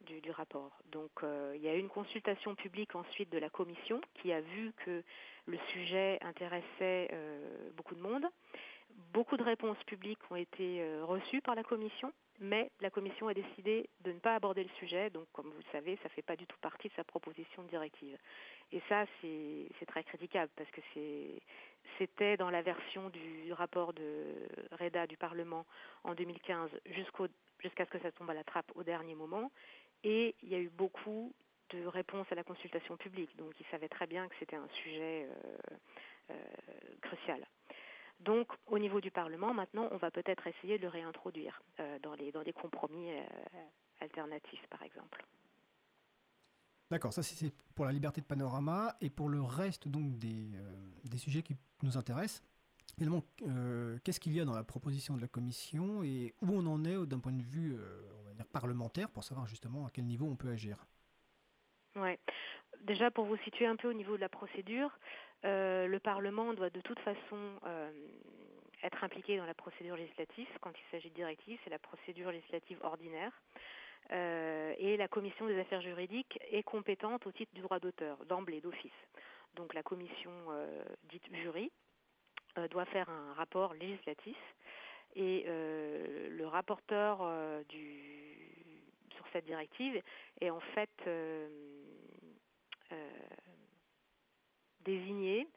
du, du, rapport. Donc euh, il y a eu une consultation publique ensuite de la commission qui a vu que le sujet intéressait beaucoup de monde. Beaucoup de réponses publiques ont été reçues par la commission mais la Commission a décidé de ne pas aborder le sujet, donc comme vous le savez, ça ne fait pas du tout partie de sa proposition de directive. Et ça, c'est très critiquable, parce que c'était dans la version du rapport de REDA du Parlement en 2015 jusqu'à ce que ça tombe à la trappe au dernier moment, et il y a eu beaucoup de réponses à la consultation publique, donc ils savaient très bien que c'était un sujet euh, euh, crucial. Donc, au niveau du Parlement, maintenant, on va peut-être essayer de le réintroduire euh, dans, les, dans des compromis euh, alternatifs, par exemple. D'accord, ça c'est pour la liberté de panorama et pour le reste donc des, euh, des sujets qui nous intéressent. Évidemment, qu'est-ce qu'il y a dans la proposition de la Commission et où on en est d'un point de vue on va dire parlementaire pour savoir justement à quel niveau on peut agir? Oui. Déjà, pour vous situer un peu au niveau de la procédure, euh, le Parlement doit de toute façon euh, être impliqué dans la procédure législative. Quand il s'agit de directive, c'est la procédure législative ordinaire. Euh, et la commission des affaires juridiques est compétente au titre du droit d'auteur, d'emblée, d'office. Donc la commission dite jury doit faire un rapport législatif et le rapporteur du, sur cette directive est en fait désigné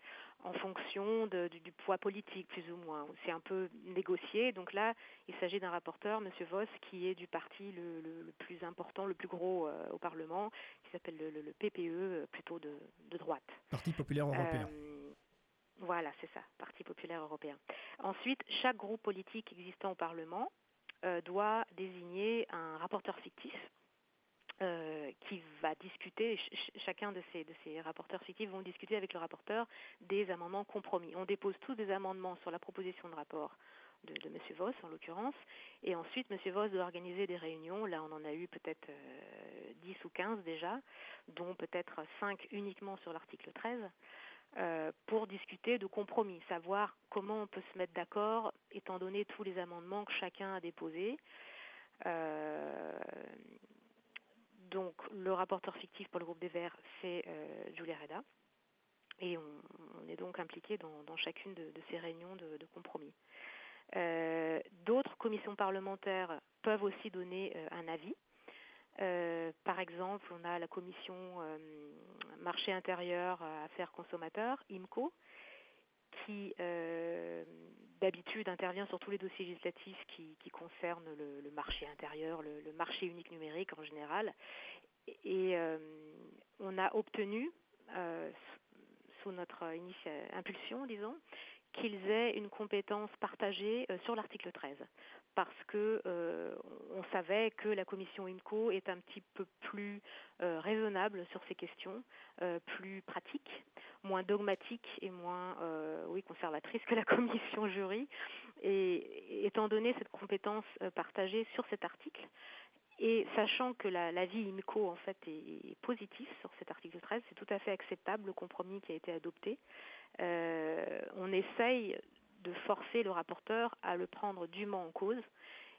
en fonction du, poids politique, plus ou moins. C'est un peu négocié. Donc là, il s'agit d'un rapporteur, M. Voss, qui est du parti le, plus important, le plus gros euh, au Parlement, qui s'appelle le, PPE, euh, plutôt de, droite. Parti populaire européen. Euh, voilà, c'est ça, Parti populaire européen. Ensuite, chaque groupe politique existant au Parlement doit désigner un rapporteur fictif euh, qui va discuter, chacun de ces, de ces rapporteurs fictifs vont discuter avec le rapporteur des amendements compromis. On dépose tous des amendements sur la proposition de rapport de, M. Voss en l'occurrence, et ensuite M. Voss doit organiser des réunions, là on en a eu peut-être 10 euh, ou 15 déjà, dont peut-être 5 uniquement sur l'article 13. Euh, pour discuter de compromis, savoir comment on peut se mettre d'accord étant donné tous les amendements que chacun a déposés. Euh, donc le rapporteur fictif pour le groupe des Verts, c'est euh, Julia Reda. Et on, est donc impliqué dans, chacune de, ces réunions de, compromis. Euh, d'autres commissions parlementaires peuvent aussi donner euh, un avis. par exemple, on a la commission marché intérieur, affaires consommateurs, IMCO, qui d'habitude intervient sur tous les dossiers législatifs qui, concernent le, marché intérieur, le, marché unique numérique en général. Et, euh, on a obtenu, euh, sous notre impulsion, disons, qu'ils aient une compétence partagée euh, sur l'article 13 parce que on savait que la commission IMCO est un petit peu plus raisonnable sur ces questions, plus pratique moins dogmatique et moins euh, oui, conservatrice que la [LAUGHS] commission jury. Et étant donné cette compétence euh, partagée sur cet article, et sachant que l'avis IMCO en fait est, positif sur cet article 13, c'est tout à fait acceptable le compromis qui a été adopté. Euh, on essaye de forcer le rapporteur à le prendre dûment en cause.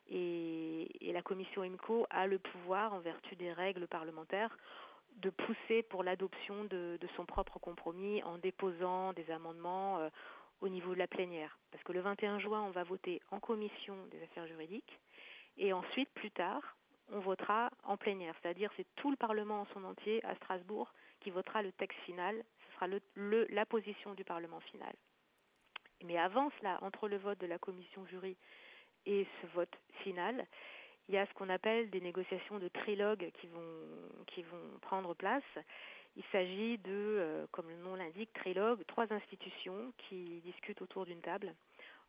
Et, la commission IMCO a le pouvoir, en vertu des règles parlementaires, de pousser pour l'adoption de, son propre compromis en déposant des amendements euh, au niveau de la plénière. Parce que le 21 juin, on va voter en commission des affaires juridiques et ensuite, plus tard, on votera en plénière. C'est-à-dire c'est tout le Parlement en son entier à Strasbourg qui votera le texte final. Ce sera la position du Parlement final. Mais avant cela, entre le vote de la commission jury et ce vote final, il y a ce qu'on appelle des négociations de trilogue qui vont, qui vont prendre place. Il s'agit de, euh, comme le nom l'indique, trilogue, trois institutions qui discutent autour d'une table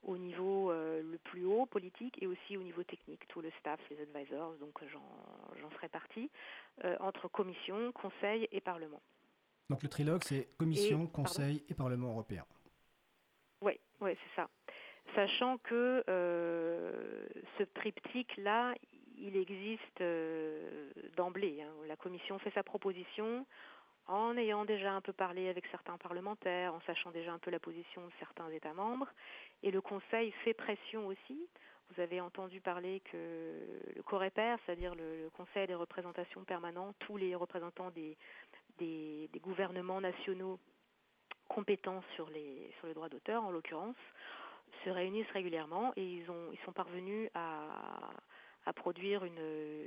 au niveau euh, le plus haut politique et aussi au niveau technique, tout le staff, les advisors, donc j'en ferai partie, euh, entre commission, conseil et parlement. Donc le trilogue, c'est commission, conseil et parlement européen. Oui, c'est ça sachant que euh, ce triptyque-là, il existe euh, d'emblée. Hein. La Commission fait sa proposition en ayant déjà un peu parlé avec certains parlementaires, en sachant déjà un peu la position de certains États membres, et le Conseil fait pression aussi. Vous avez entendu parler que le COREPER, c'est-à-dire le, Conseil des représentations permanentes, tous les représentants des, gouvernements nationaux compétents sur, les, sur le droit d'auteur, en l'occurrence, se réunissent régulièrement et ils, ont, ils sont parvenus à, produire une,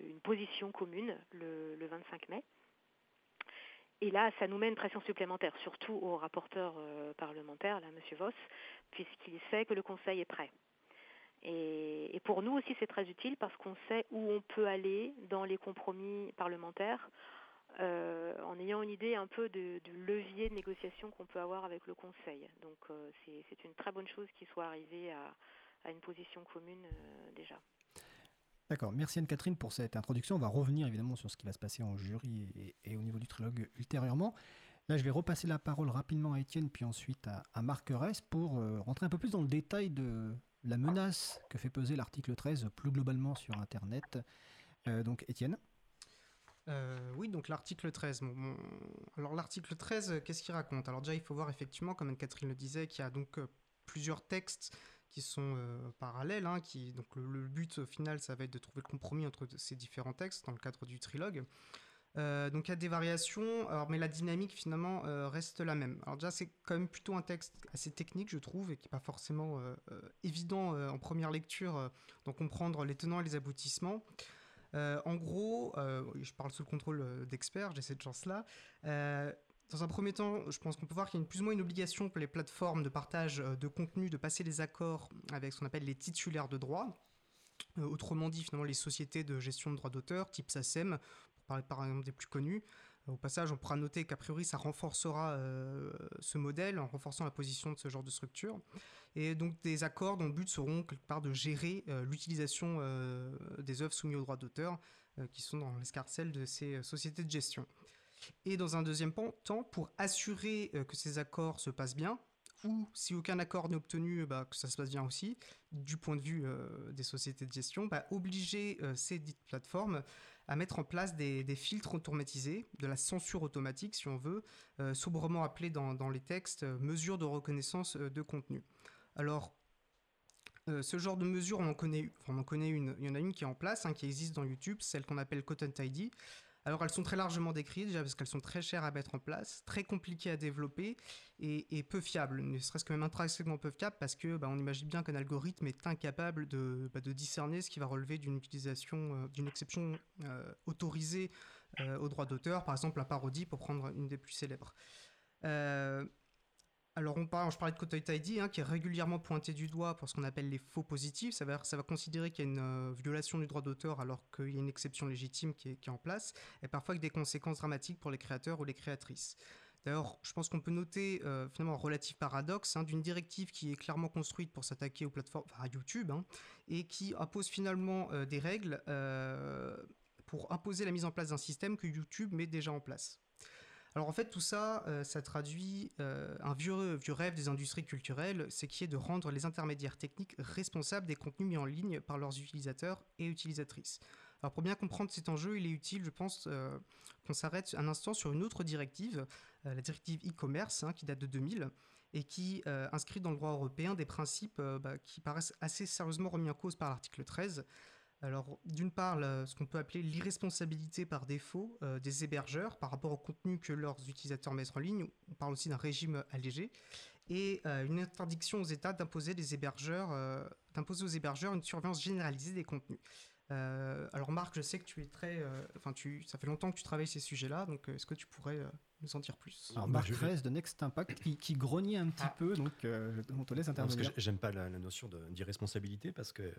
une, position commune le, le, 25 mai. Et là, ça nous met une pression supplémentaire, surtout au rapporteur euh, parlementaire, là, M. Voss, puisqu'il sait que le Conseil est prêt. Et, pour nous aussi, c'est très utile parce qu'on sait où on peut aller dans les compromis parlementaires en ayant une idée un peu de, levier de négociation qu'on peut avoir avec le Conseil. Donc euh, c'est une très bonne chose qu'il soit arrivé à, une position commune euh, déjà. D'accord, merci Anne-Catherine pour cette introduction. On va revenir évidemment sur ce qui va se passer en jury et, au niveau du trilogue ultérieurement. Là, je vais repasser la parole rapidement à Étienne, puis ensuite à, Marc Ress pour rentrer un peu plus dans le détail de la menace que fait peser l'article 13 plus globalement sur Internet. donc Étienne euh, oui, donc l'article 13. Alors l'article 13, qu'est-ce qu'il raconte? Alors déjà, il faut voir effectivement, comme Anne-Catherine le disait, qu'il y a donc euh, plusieurs textes qui sont euh, parallèles. Hein, donc le, but final, ça va être de trouver le compromis entre ces différents textes dans le cadre du trilogue. donc il y a des variations, mais la dynamique finalement reste la même. Alors déjà c'est quand même plutôt un texte assez technique je trouve et qui n'est pas forcément évident en première lecture d'en comprendre les tenants et les aboutissements. Euh, en gros, euh, je parle sous le contrôle euh, d'experts, j'ai cette chance-là. dans un premier temps, je pense qu'on peut voir qu'il y a plus ou moins une obligation pour les plateformes de partage de contenu de passer des accords avec ce qu'on appelle les titulaires de droits. Autrement dit, finalement, les sociétés de gestion de droits d'auteur, type SACEM, pour parler par exemple des plus connus. Au passage, on pourra noter qu'a priori, ça renforcera euh, ce modèle en renforçant la position de ce genre de structure. Et donc, des accords dont le but seront quelque part de gérer euh, l'utilisation euh, des œuvres soumises aux droits d'auteur qui sont dans l'escarcelle de ces sociétés de gestion. Et dans un deuxième temps, pour assurer que ces accords se passent bien, ou si aucun accord n'est obtenu, bah, que ça se passe bien aussi, du point de vue des sociétés de gestion, bah, obliger ces dites plateformes à mettre en place des, filtres automatisés, de la censure automatique si on veut, euh, sobrement appelée dans, dans les textes euh, mesures de reconnaissance euh, de contenu. Alors, euh, ce genre de mesure, on en connaît, enfin, on en connaît une, il y en a une qui est en place, hein, qui existe dans YouTube, celle qu'on appelle Content ID. Alors elles sont très largement décrites déjà parce qu'elles sont très chères à mettre en place, très compliquées à développer et, peu fiables, ne serait-ce que même intrinsèquement peu fiables parce que bah, on imagine bien qu'un algorithme est incapable de, bah, discerner ce qui va relever d'une utilisation, euh, d'une exception euh, autorisée euh, au droit d'auteur, par exemple la parodie pour prendre une des plus célèbres. Alors, on parle, je parlais de Content ID, hein, qui est régulièrement pointé du doigt pour ce qu'on appelle les faux positifs. Ça va, ça va considérer qu'il y a une euh, violation du droit d'auteur alors qu'il y a une exception légitime qui est, en place, et parfois avec des conséquences dramatiques pour les créateurs ou les créatrices. D'ailleurs, je pense qu'on peut noter euh, finalement un relatif paradoxe hein, d'une directive qui est clairement construite pour s'attaquer aux plateformes, enfin, à YouTube, hein, et qui impose finalement euh, des règles pour imposer la mise en place d'un système que YouTube met déjà en place. Alors en fait, tout ça, euh, ça traduit euh, un vieux, rêve des industries culturelles, c'est qui est de rendre les intermédiaires techniques responsables des contenus mis en ligne par leurs utilisateurs et utilisatrices. Alors pour bien comprendre cet enjeu, il est utile, je pense, euh, qu'on s'arrête un instant sur une autre directive, la directive e-commerce, hein, qui date de 2000 et qui inscrit dans le droit européen des principes bah, qui paraissent assez sérieusement remis en cause par l'article 13. Alors, d'une part, ce qu'on peut appeler l'irresponsabilité par défaut euh, des hébergeurs par rapport au contenu que leurs utilisateurs mettent en ligne. On parle aussi d'un régime allégé. Et euh, une interdiction aux États euh, d'imposer aux hébergeurs une surveillance généralisée des contenus. Euh, alors Marc, je sais que tu es très, euh, enfin tu, ça fait longtemps que tu travailles ces sujets-là, donc euh, est-ce que tu pourrais euh, nous en dire plus? Alors, Bah, Marc Fraisse de Next Impact qui, qui grognait un petit Ah. peu, donc euh, on te laisse Non, parce que intervenir. j'ai- j'aime pas la, la notion de- d'irresponsabilité parce qu'elle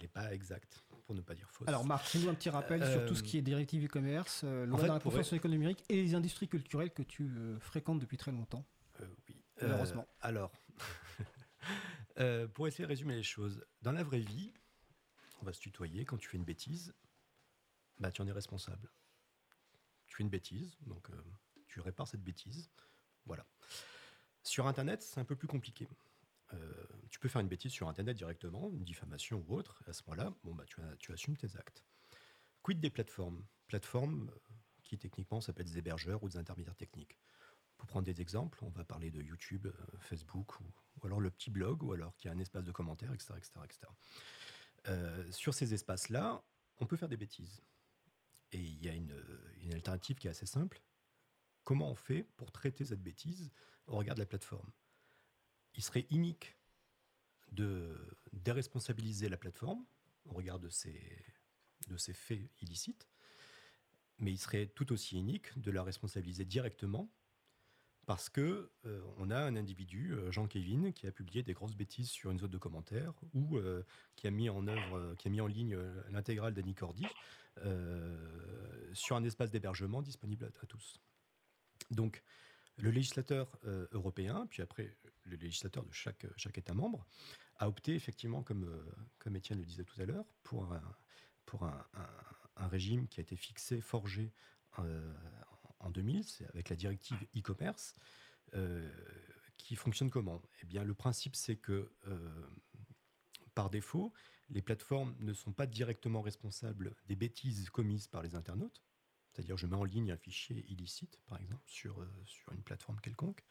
n'est pas exacte, pour ne pas dire fausse. Alors Marc, fais-nous un petit rappel Euh, sur tout ce qui est directive e-commerce, euh, loi fait, dans la confiance économique numérique et les industries culturelles que tu euh, fréquentes depuis très longtemps. Euh, oui. Malheureusement. Euh, alors, [LAUGHS] euh, pour essayer de résumer les choses, dans la vraie vie, on va se tutoyer, quand tu fais une bêtise, bah, tu en es responsable. Tu fais une bêtise, donc euh, tu répares cette bêtise. Voilà. Sur Internet, c'est un peu plus compliqué. Euh, tu peux faire une bêtise sur Internet directement, une diffamation ou autre. À ce moment-là, bah, tu, as- tu assumes tes actes. Quid des plateformes? Plateformes euh, qui techniquement s'appellent des hébergeurs ou des intermédiaires techniques. Pour prendre des exemples, on va parler de YouTube, Facebook, ou, ou alors le petit blog, ou alors qu'il y a un espace de commentaires, etc. etc., etc. Euh, sur ces espaces-là, on peut faire des bêtises. Et il y a une, alternative qui est assez simple. Comment on fait pour traiter cette bêtise au regard de la plateforme? Il serait inique de déresponsabiliser la plateforme au regard de ces, de ces faits illicites, mais il serait tout aussi inique de la responsabiliser directement parce que euh, on a un individu, euh, Jean Kevin, qui a publié des grosses bêtises sur une zone de commentaires ou euh, qui a mis en œuvre, qui a mis en ligne l'intégrale d'Annie Cordy sur un espace d'hébergement disponible à, tous. Donc, le législateur européen, puis après le législateur de chaque, chaque État membre, a opté effectivement, comme, comme Étienne le disait tout à l'heure, pour un, pour un régime qui a été fixé, forgé euh, en 2000, c'est avec la directive e-commerce, euh, qui fonctionne comment? Eh bien, le principe, c'est que euh, par défaut, les plateformes ne sont pas directement responsables des bêtises commises par les internautes. C'est-à-dire, je mets en ligne un fichier illicite, par exemple, sur, euh, sur une plateforme quelconque.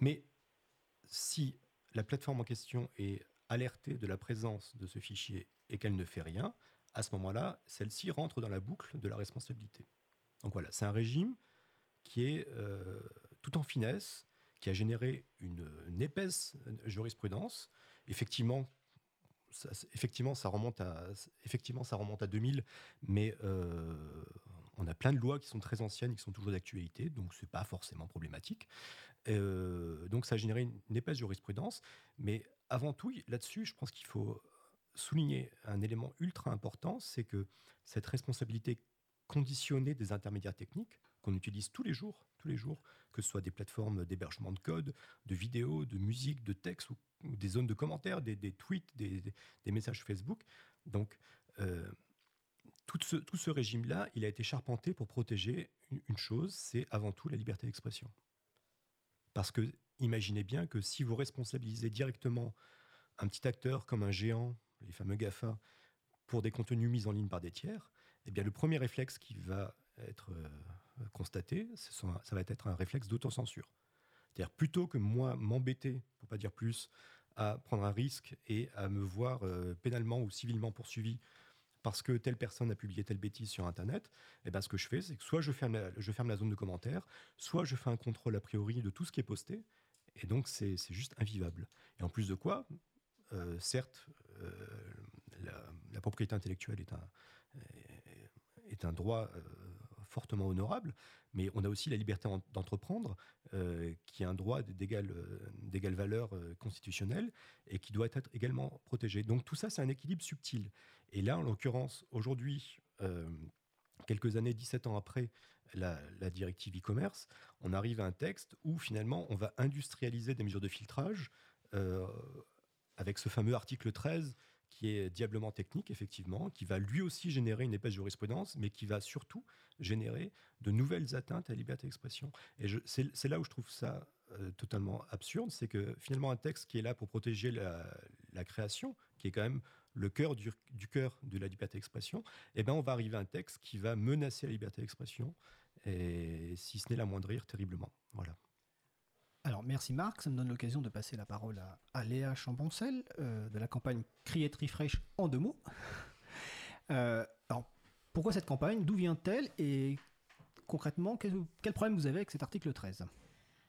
Mais si la plateforme en question est alertée de la présence de ce fichier et qu'elle ne fait rien, à ce moment-là, celle-ci rentre dans la boucle de la responsabilité. Donc voilà, c'est un régime qui est euh, tout en finesse, qui a généré une, épaisse jurisprudence. Effectivement, ça, effectivement, ça remonte à, effectivement, ça remonte à 2000, mais euh, on a plein de lois qui sont très anciennes, qui sont toujours d'actualité, donc c'est pas forcément problématique. Euh, donc ça a généré une épaisse jurisprudence, mais avant tout, là-dessus, je pense qu'il faut souligner un élément ultra important, c'est que cette responsabilité conditionnée des intermédiaires techniques qu'on utilise tous les jours, tous les jours, que ce soit des plateformes d'hébergement de code, de vidéos, de musique, de texte ou, des zones de commentaires, des, tweets, des, messages Facebook. Donc, euh, tout ce, tout ce régime-là, il a été charpenté pour protéger une, une chose, c'est avant tout la liberté d'expression. Parce que imaginez bien que si vous responsabilisez directement un petit acteur comme un géant, les fameux GAFA, pour des contenus mis en ligne par des tiers, eh bien le premier réflexe qui va être constaté, ça va être un réflexe d'autocensure. C'est-à-dire plutôt que moi m'embêter, pour pas dire plus, à prendre un risque et à me voir euh, pénalement ou civilement poursuivi parce que telle personne a publié telle bêtise sur Internet, eh ben, ce que je fais, c'est que soit je ferme, la, zone de commentaires, soit je fais un contrôle a priori de tout ce qui est posté, et donc c'est juste invivable. Et en plus de quoi, euh, certes, euh, la, propriété intellectuelle est un, droit fortement honorable, mais on a aussi la liberté d'entreprendre, euh, qui est un droit d'égale valeur euh, constitutionnelle et qui doit être également protégé. Donc tout ça, c'est un équilibre subtil. Et là, en l'occurrence, aujourd'hui, euh, quelques années, 17 ans après la, directive e-commerce, on arrive à un texte où finalement, on va industrialiser des mesures de filtrage euh, avec ce fameux article 13 qui est diablement technique, effectivement, qui va lui aussi générer une épaisse jurisprudence, mais qui va surtout générer de nouvelles atteintes à la liberté d'expression. Et c'est là où je trouve ça euh, totalement absurde, c'est que finalement un texte qui est là pour protéger la, création, qui est quand même le cœur du, cœur de la liberté d'expression, eh ben on va arriver à un texte qui va menacer la liberté d'expression, et si ce n'est la moindrir, terriblement. Voilà. Alors merci Marc, ça me donne l'occasion de passer la parole à, Léa Champoncel euh, de la campagne Create Refresh en deux mots. Euh, alors pourquoi cette campagne? D'où vient-elle? Et concrètement, quel, problème vous avez avec cet article 13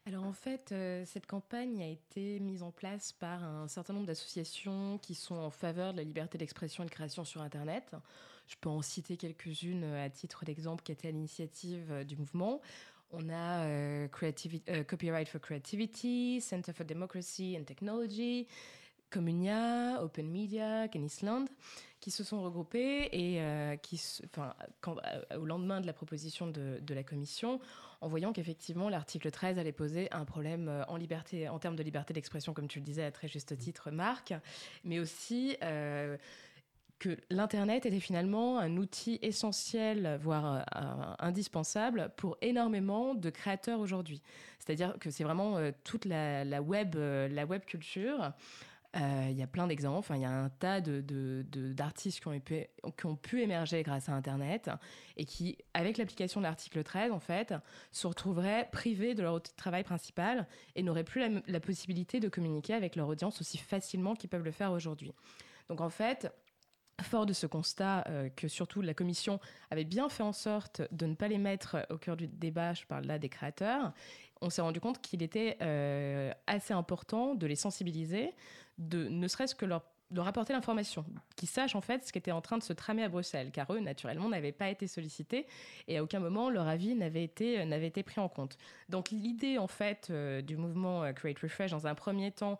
alors en fait, euh, cette campagne a été mise en place par un certain nombre d'associations qui sont en faveur de la liberté d'expression et de création sur Internet. Je peux en citer quelques-unes à titre d'exemple qui étaient à l'initiative du mouvement. On a euh, euh, Copyright for Creativity, Center for Democracy and Technology, Communia, Open Media, Kenisland, qui se sont regroupés et euh, qui, enfin, quand, au lendemain de la proposition de, de la commission, en voyant qu'effectivement l'article 13 allait poser un problème en liberté, en termes de liberté d'expression, comme tu le disais à très juste titre, Marc, mais aussi que l'Internet était finalement un outil essentiel, voire euh, indispensable pour énormément de créateurs aujourd'hui. C'est-à-dire que c'est vraiment euh, toute la, web, euh, la web culture. Il y a plein d'exemples. Enfin, il y a un tas d'artistes qui ont, pu, émerger grâce à Internet et qui, avec l'application de l'article 13, en fait, se retrouveraient privés de leur travail principal et n'auraient plus la, la possibilité de communiquer avec leur audience aussi facilement qu'ils peuvent le faire aujourd'hui. Donc, en fait, Fort de ce constat euh, que surtout la commission avait bien fait en sorte de ne pas les mettre au cœur du débat, je parle là des créateurs, on s'est rendu compte qu'il était euh, assez important de les sensibiliser, de ne serait-ce que leur de rapporter l'information, qu'ils sachent en fait ce qui était en train de se tramer à Bruxelles, car eux, naturellement, n'avaient pas été sollicités et à aucun moment leur avis n'avait été, n'avait été pris en compte. Donc l'idée en fait euh, du mouvement euh, Create Refresh, dans un premier temps,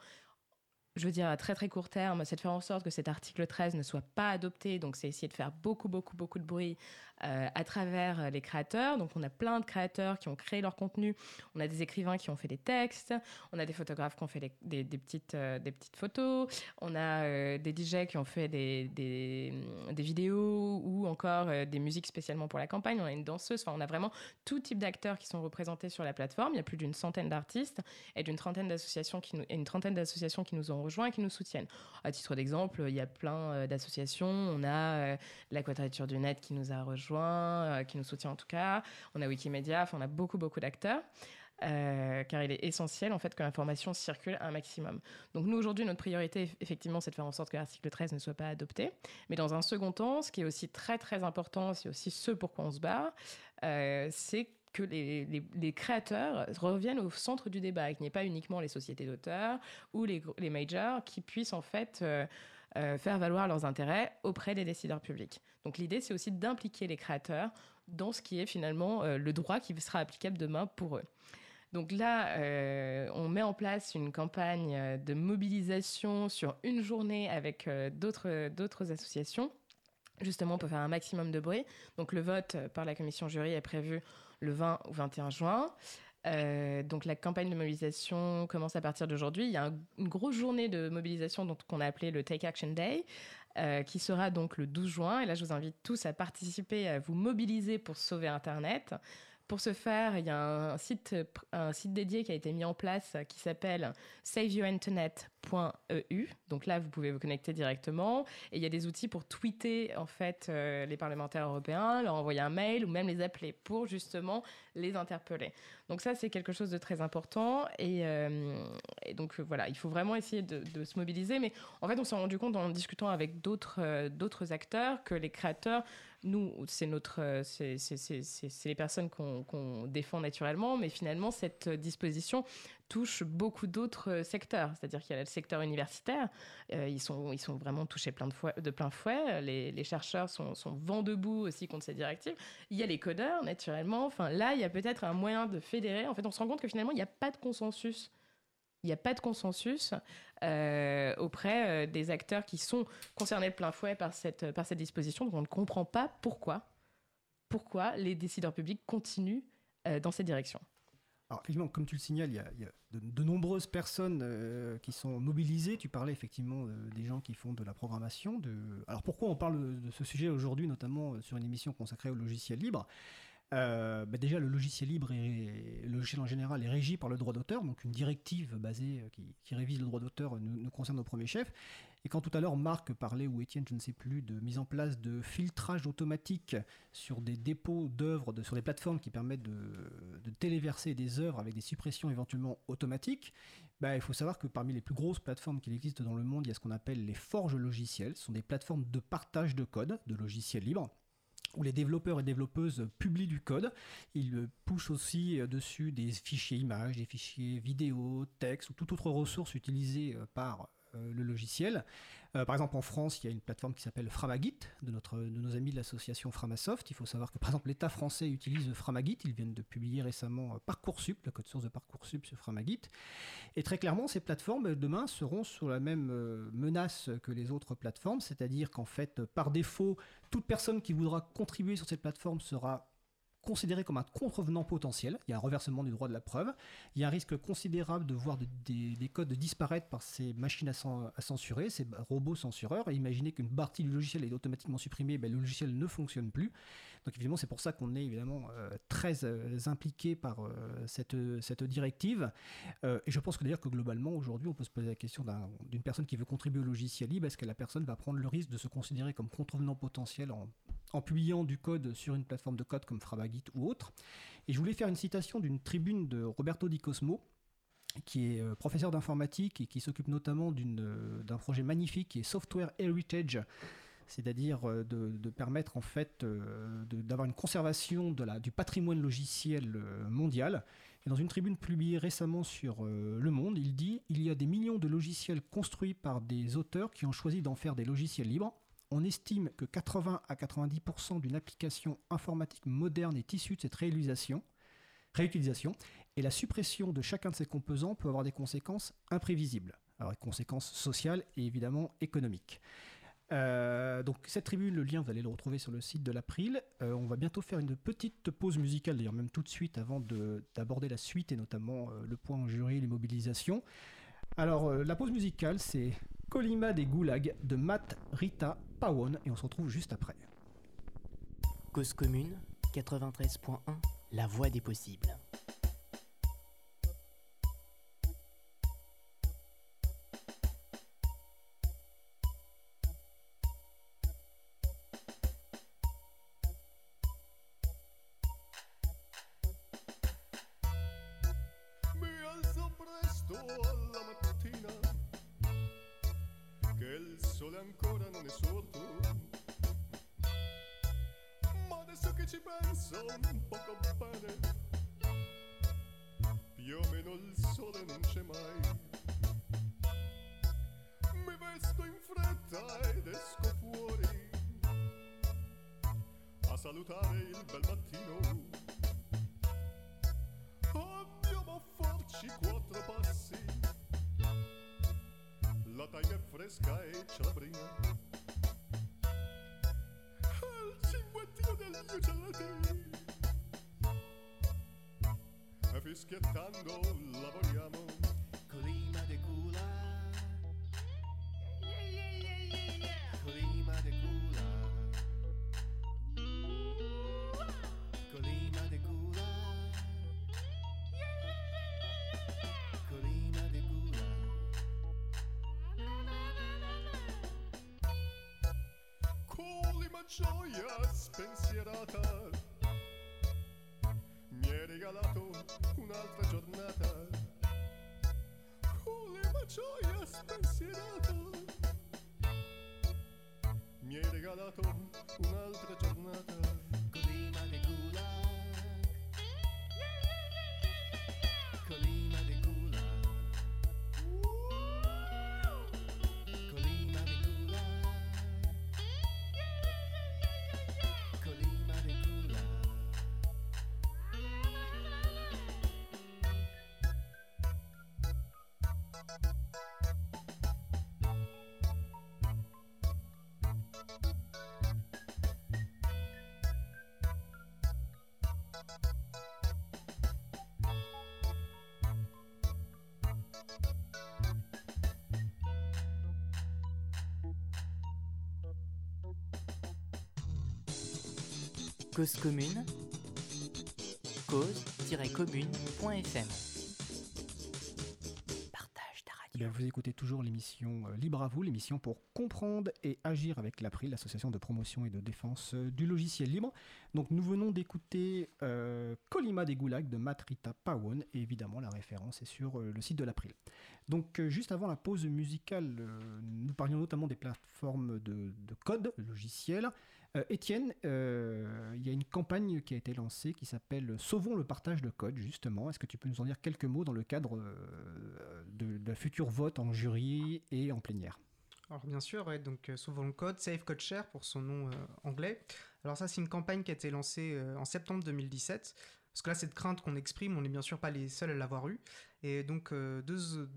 je veux dire à très très court terme, c'est de faire en sorte que cet article 13 ne soit pas adopté. Donc c'est essayer de faire beaucoup beaucoup beaucoup de bruit euh, à travers les créateurs. Donc on a plein de créateurs qui ont créé leur contenu. On a des écrivains qui ont fait des textes. On a des photographes qui ont fait des, petites, euh, des petites photos. On a euh, des DJ qui ont fait des, des, des vidéos ou encore euh, des musiques spécialement pour la campagne. On a une danseuse. Enfin, on a vraiment tout type d'acteurs qui sont représentés sur la plateforme. Il y a plus d'une centaine d'artistes et d'une trentaine d'associations qui nous, et une trentaine d'associations qui nous ont qui nous soutiennent. À titre d'exemple, il y a plein d'associations. On a la Quadrature du Net qui nous a rejoints, euh, qui nous soutient en tout cas. On a Wikimedia, enfin, on a beaucoup, beaucoup d'acteurs. Euh, car il est essentiel en fait que l'information circule un maximum. Donc nous aujourd'hui notre priorité effectivement c'est de faire en sorte que l'article 13 ne soit pas adopté, mais dans un second temps, ce qui est aussi très très important, c'est aussi ce pourquoi on se bat, euh, c'est que les, les, créateurs reviennent au centre du débat, et qu'il n'y ait pas uniquement les sociétés d'auteurs ou les, les majors qui puissent en fait euh, euh, faire valoir leurs intérêts auprès des décideurs publics. Donc l'idée, c'est aussi d'impliquer les créateurs dans ce qui est finalement euh, le droit qui sera applicable demain pour eux. Donc là, on met en place une campagne de mobilisation sur une journée avec d'autres associations, justement pour faire un maximum de bruit. Donc le vote par la commission jury est prévu le 20 ou 21 juin. donc la campagne de mobilisation commence à partir d'aujourd'hui. Il y a une grosse journée de mobilisation qu'on a appelée le Take Action Day, euh, qui sera donc le 12 juin. Et là, je vous invite tous à participer, à vous mobiliser pour sauver Internet. Pour ce faire, il y a un site, un site dédié qui a été mis en place qui s'appelle saveyourinternet.eu. Donc là, vous pouvez vous connecter directement. Et il y a des outils pour tweeter en fait euh, les parlementaires européens, leur envoyer un mail ou même les appeler pour justement les interpeller. Donc ça, c'est quelque chose de très important. Et, euh, donc voilà, il faut vraiment essayer de, de, se mobiliser. Mais en fait, on s'est rendu compte en discutant avec d'autres d'autres acteurs que les créateurs nous, c'est notre, euh, c'est les personnes qu'on défend naturellement, mais finalement, cette disposition touche beaucoup d'autres secteurs. C'est-à-dire qu'il y a le secteur universitaire, euh, ils, sont, ils sont vraiment touchés plein de, de plein fouet. Les, chercheurs sont, sont vent debout aussi contre ces directives. Il y a les codeurs, naturellement. Enfin, là, il y a peut-être un moyen de fédérer. En fait, on se rend compte que finalement, il n'y a pas de consensus il n'y a pas de consensus euh, auprès euh, des acteurs qui sont concernés de plein fouet par cette, disposition. Donc on ne comprend pas pourquoi, pourquoi les décideurs publics continuent euh, dans cette direction. Alors effectivement, comme tu le signales, il y a, de, nombreuses personnes qui sont mobilisées. Tu parlais effectivement des gens qui font de la programmation. De... Alors pourquoi on parle de ce sujet aujourd'hui, notamment sur une émission consacrée au logiciel libre? Euh, bah déjà, le logiciel libre et le logiciel en général est régi par le droit d'auteur, donc une directive basée euh, qui, révise le droit d'auteur nous, concerne au premier chef. Et quand tout à l'heure Marc parlait, ou Étienne, je ne sais plus, de mise en place de filtrage automatique sur des dépôts d'œuvres, sur des plateformes qui permettent de, téléverser des œuvres avec des suppressions éventuellement automatiques, bah, il faut savoir que parmi les plus grosses plateformes qui existent dans le monde, il y a ce qu'on appelle les forges logicielles. Ce sont des plateformes de partage de code, de logiciels libres où les développeurs et développeuses publient du code. Ils poussent aussi euh, dessus des fichiers images, des fichiers vidéo, texte ou toute autre ressource utilisée euh, par euh, le logiciel. Euh, par exemple, en France, il y a une plateforme qui s'appelle Framagit, de, notre, de nos amis de l'association Framasoft. Il faut savoir que, par exemple, l'État français utilise Framagit. Ils viennent de publier récemment euh, Parcoursup, le code source de Parcoursup sur Framagit. Et très clairement, ces plateformes, demain, seront sous la même menace que les autres plateformes, c'est-à-dire qu'en fait, par défaut, toute personne qui voudra contribuer sur cette plateforme sera considéré comme un contrevenant potentiel. Il y a un reversement du droit de la preuve. Il y a un risque considérable de voir des, codes disparaître par ces machines à, censurer, ces robots censureurs. Et imaginez qu'une partie du logiciel est automatiquement supprimée, ben, le logiciel ne fonctionne plus. Donc évidemment, c'est pour ça qu'on est évidemment euh, très euh, impliqué par euh, cette, directive. et je pense que d'ailleurs que globalement, aujourd'hui, on peut se poser la question d'une personne qui veut contribuer au logiciel libre. Est-ce que la personne va prendre le risque de se considérer comme contrevenant potentiel en, en publiant du code sur une plateforme de code comme Frabagit ou autre Et je voulais faire une citation d'une tribune de Roberto Di Cosmo, qui est professeur d'informatique et qui s'occupe notamment d'un projet magnifique qui est Software Heritage c'est-à-dire euh, de, permettre en fait euh, d'avoir une conservation du patrimoine logiciel euh, mondial. Et dans une tribune publiée récemment sur Le Monde, il dit il y a des millions de logiciels construits par des auteurs qui ont choisi d'en faire des logiciels libres. On estime que 80 à 90% d'une application informatique moderne est issue de cette réutilisation, et la suppression de chacun de ces composants peut avoir des conséquences imprévisibles. Alors des conséquences sociales et évidemment économiques. Euh, donc cette tribune, le lien, vous allez le retrouver sur le site de l'April. Euh, on va bientôt faire une petite pause musicale, d'ailleurs même tout de suite, avant d'aborder la suite et notamment euh, le point en jury, les mobilisations. Alors la pause musicale, c'est Colima des Goulags de Matt Rita Pawon et on se retrouve juste après. Cause commune 93.1, la voix des possibles. la torna, un'altra giornata Cause commune, cause-commune.fm. Partage ta Eh radio. bien, vous écoutez toujours l'émission euh, Libre à vous, l'émission pour comprendre et agir avec l'April, l'association de promotion et de défense euh, du logiciel libre. Donc, nous venons d'écouter euh, Colima des Goulags de Matrita Pawon, et évidemment, la référence est sur euh, le site de l'April. Donc, euh, juste avant la pause musicale, euh, nous parlions notamment des plateformes de, de code logiciel. Euh, Étienne, euh, il y a une campagne qui a été lancée qui s'appelle Sauvons le partage de code, justement. Est-ce que tu peux nous en dire quelques mots dans le cadre euh, de, d'un futur vote en jury et en plénière? Alors bien sûr, ouais, donc souvent le code, Safe Code Share pour son nom anglais. Alors ça c'est une campagne qui a été lancée en septembre 2017. Parce que là, cette crainte qu'on exprime, on n'est bien sûr pas les seuls à l'avoir eue. Et donc, euh,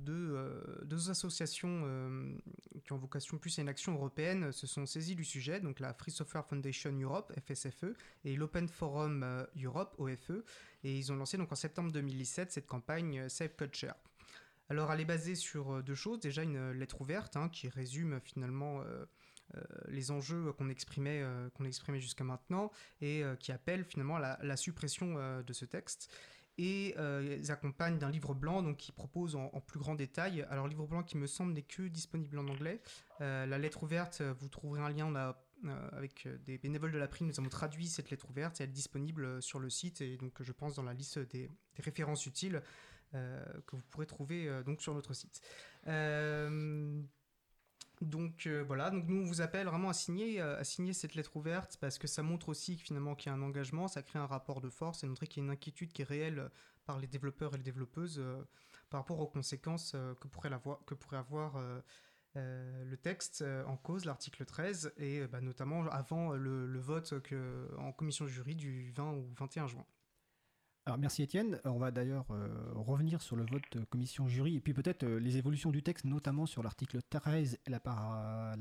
euh, deux associations euh, qui ont vocation plus à une action européenne se sont saisies du sujet, donc la Free Software Foundation Europe, FSFE, et l'Open Forum Europe, OFE. Et ils ont lancé donc en septembre 2017 cette campagne Code Share. Alors, elle est basée sur deux choses. Déjà, une lettre ouverte hein, qui résume finalement les enjeux qu'on exprimait, qu'on exprimait jusqu'à maintenant et qui appelle finalement la, suppression de ce texte. Et euh, ils accompagnent d'un livre blanc donc, qui propose en, plus grand détail. Alors, livre blanc qui me semble n'est que disponible en anglais. Euh, la lettre ouverte, euh, vous trouverez un lien. Euh, avec des bénévoles de la prime, nous avons traduit cette lettre ouverte et elle est disponible sur le site et donc je pense dans la liste des, des références utiles que vous pourrez trouver donc sur notre site. Donc euh, voilà, donc nous vous appelle vraiment à signer, euh, à signer cette lettre ouverte parce que ça montre aussi finalement qu'il y a un engagement, ça crée un rapport de force et montrer qu'il y a une inquiétude qui est réelle euh, par les développeurs et les développeuses par rapport aux conséquences que, pourrait avoir le texte en cause, l'article 13, et bah, notamment avant le, vote en commission jury du 20 ou 21 juin. Alors merci Étienne. On va d'ailleurs euh, revenir sur le vote euh, commission jury et puis peut-être euh, les évolutions du texte, notamment sur l'article 13 et la,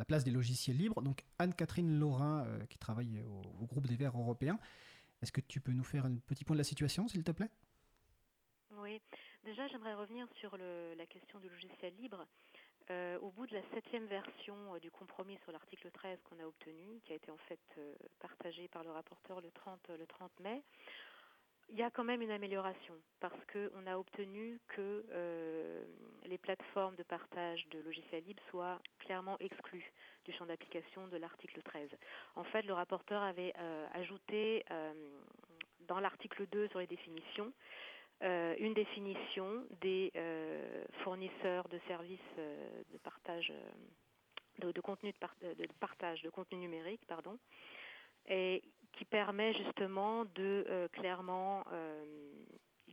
place des logiciels libres. Donc Anne-Catherine Laurin, euh, qui travaille au, groupe des Verts européens, est-ce que tu peux nous faire un petit point de la situation, s'il te plaît? Oui, déjà j'aimerais revenir sur le- la question du logiciel libre. Euh, au bout de la septième version euh, du compromis sur l'article 13 qu'on a obtenu, qui a été en fait euh, partagé par le rapporteur le 30, le 30 mai, il y a quand même une amélioration parce qu'on a obtenu que euh, les plateformes de partage de logiciels libres soient clairement exclues du champ d'application de l'article 13. En fait, le rapporteur avait euh, ajouté euh, dans l'article 2 sur les définitions une définition des fournisseurs de services de partage de, contenu de- de partage de contenu numérique, pardon, et qui permet justement de euh, clairement euh,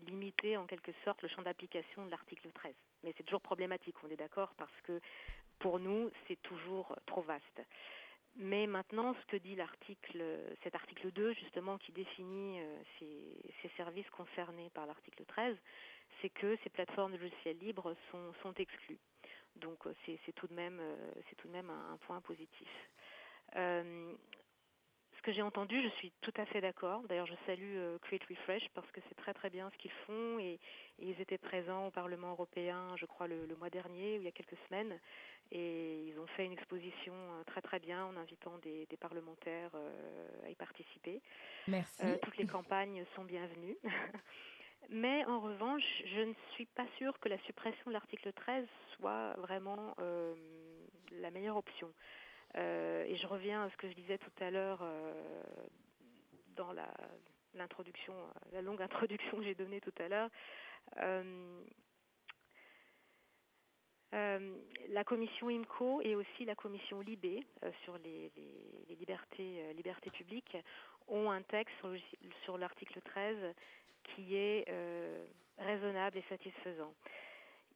limiter en quelque sorte le champ d'application de l'article 13. Mais c'est toujours problématique, on est d'accord, parce que pour nous, c'est toujours trop vaste. Mais maintenant, ce que dit l'article, cet article 2, justement, qui définit euh, ces, ces services concernés par l'article 13, c'est que ces plateformes de logiciels libres sont, exclues. Donc c'est tout de même, un, point positif. Ce que j'ai entendu, je suis tout à fait d'accord. D'ailleurs, je salue euh, Create Refresh parce que c'est très très bien ce qu'ils font et, et ils étaient présents au Parlement européen, je crois, le, le mois dernier ou il y a quelques semaines. Et ils ont fait une exposition euh, très très bien en invitant des, des parlementaires euh, à y participer. Merci. Toutes les campagnes sont bienvenues. [LAUGHS] Mais en revanche, je ne suis pas sûre que la suppression de l'article 13 soit vraiment euh, la meilleure option. Euh, et je reviens à ce que je disais tout à l'heure euh, dans la l'introduction, euh, la longue [LAUGHS] introduction que j'ai donnée tout à l'heure. La commission IMCO et aussi la commission LIBE sur les, libertés, libertés publiques ont un texte sur, sur l'article 13 qui est raisonnable et satisfaisant.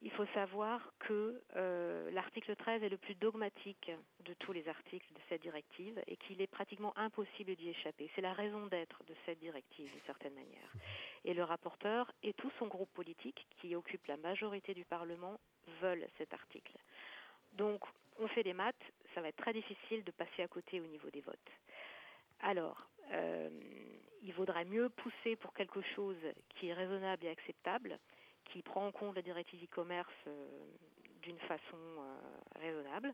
Il faut savoir que euh, l'article 13 est le plus dogmatique de tous les articles de cette directive et qu'il est pratiquement impossible d'y échapper. C'est la raison d'être de cette directive d'une certaine manière. Et le rapporteur et tout son groupe politique, qui occupe la majorité du Parlement, veulent cet article. Donc, on fait des maths, ça va être très difficile de passer à côté au niveau des votes. Alors, euh, il vaudrait mieux pousser pour quelque chose qui est raisonnable et acceptable, qui prend en compte la directive e-commerce euh, d'une façon euh, raisonnable,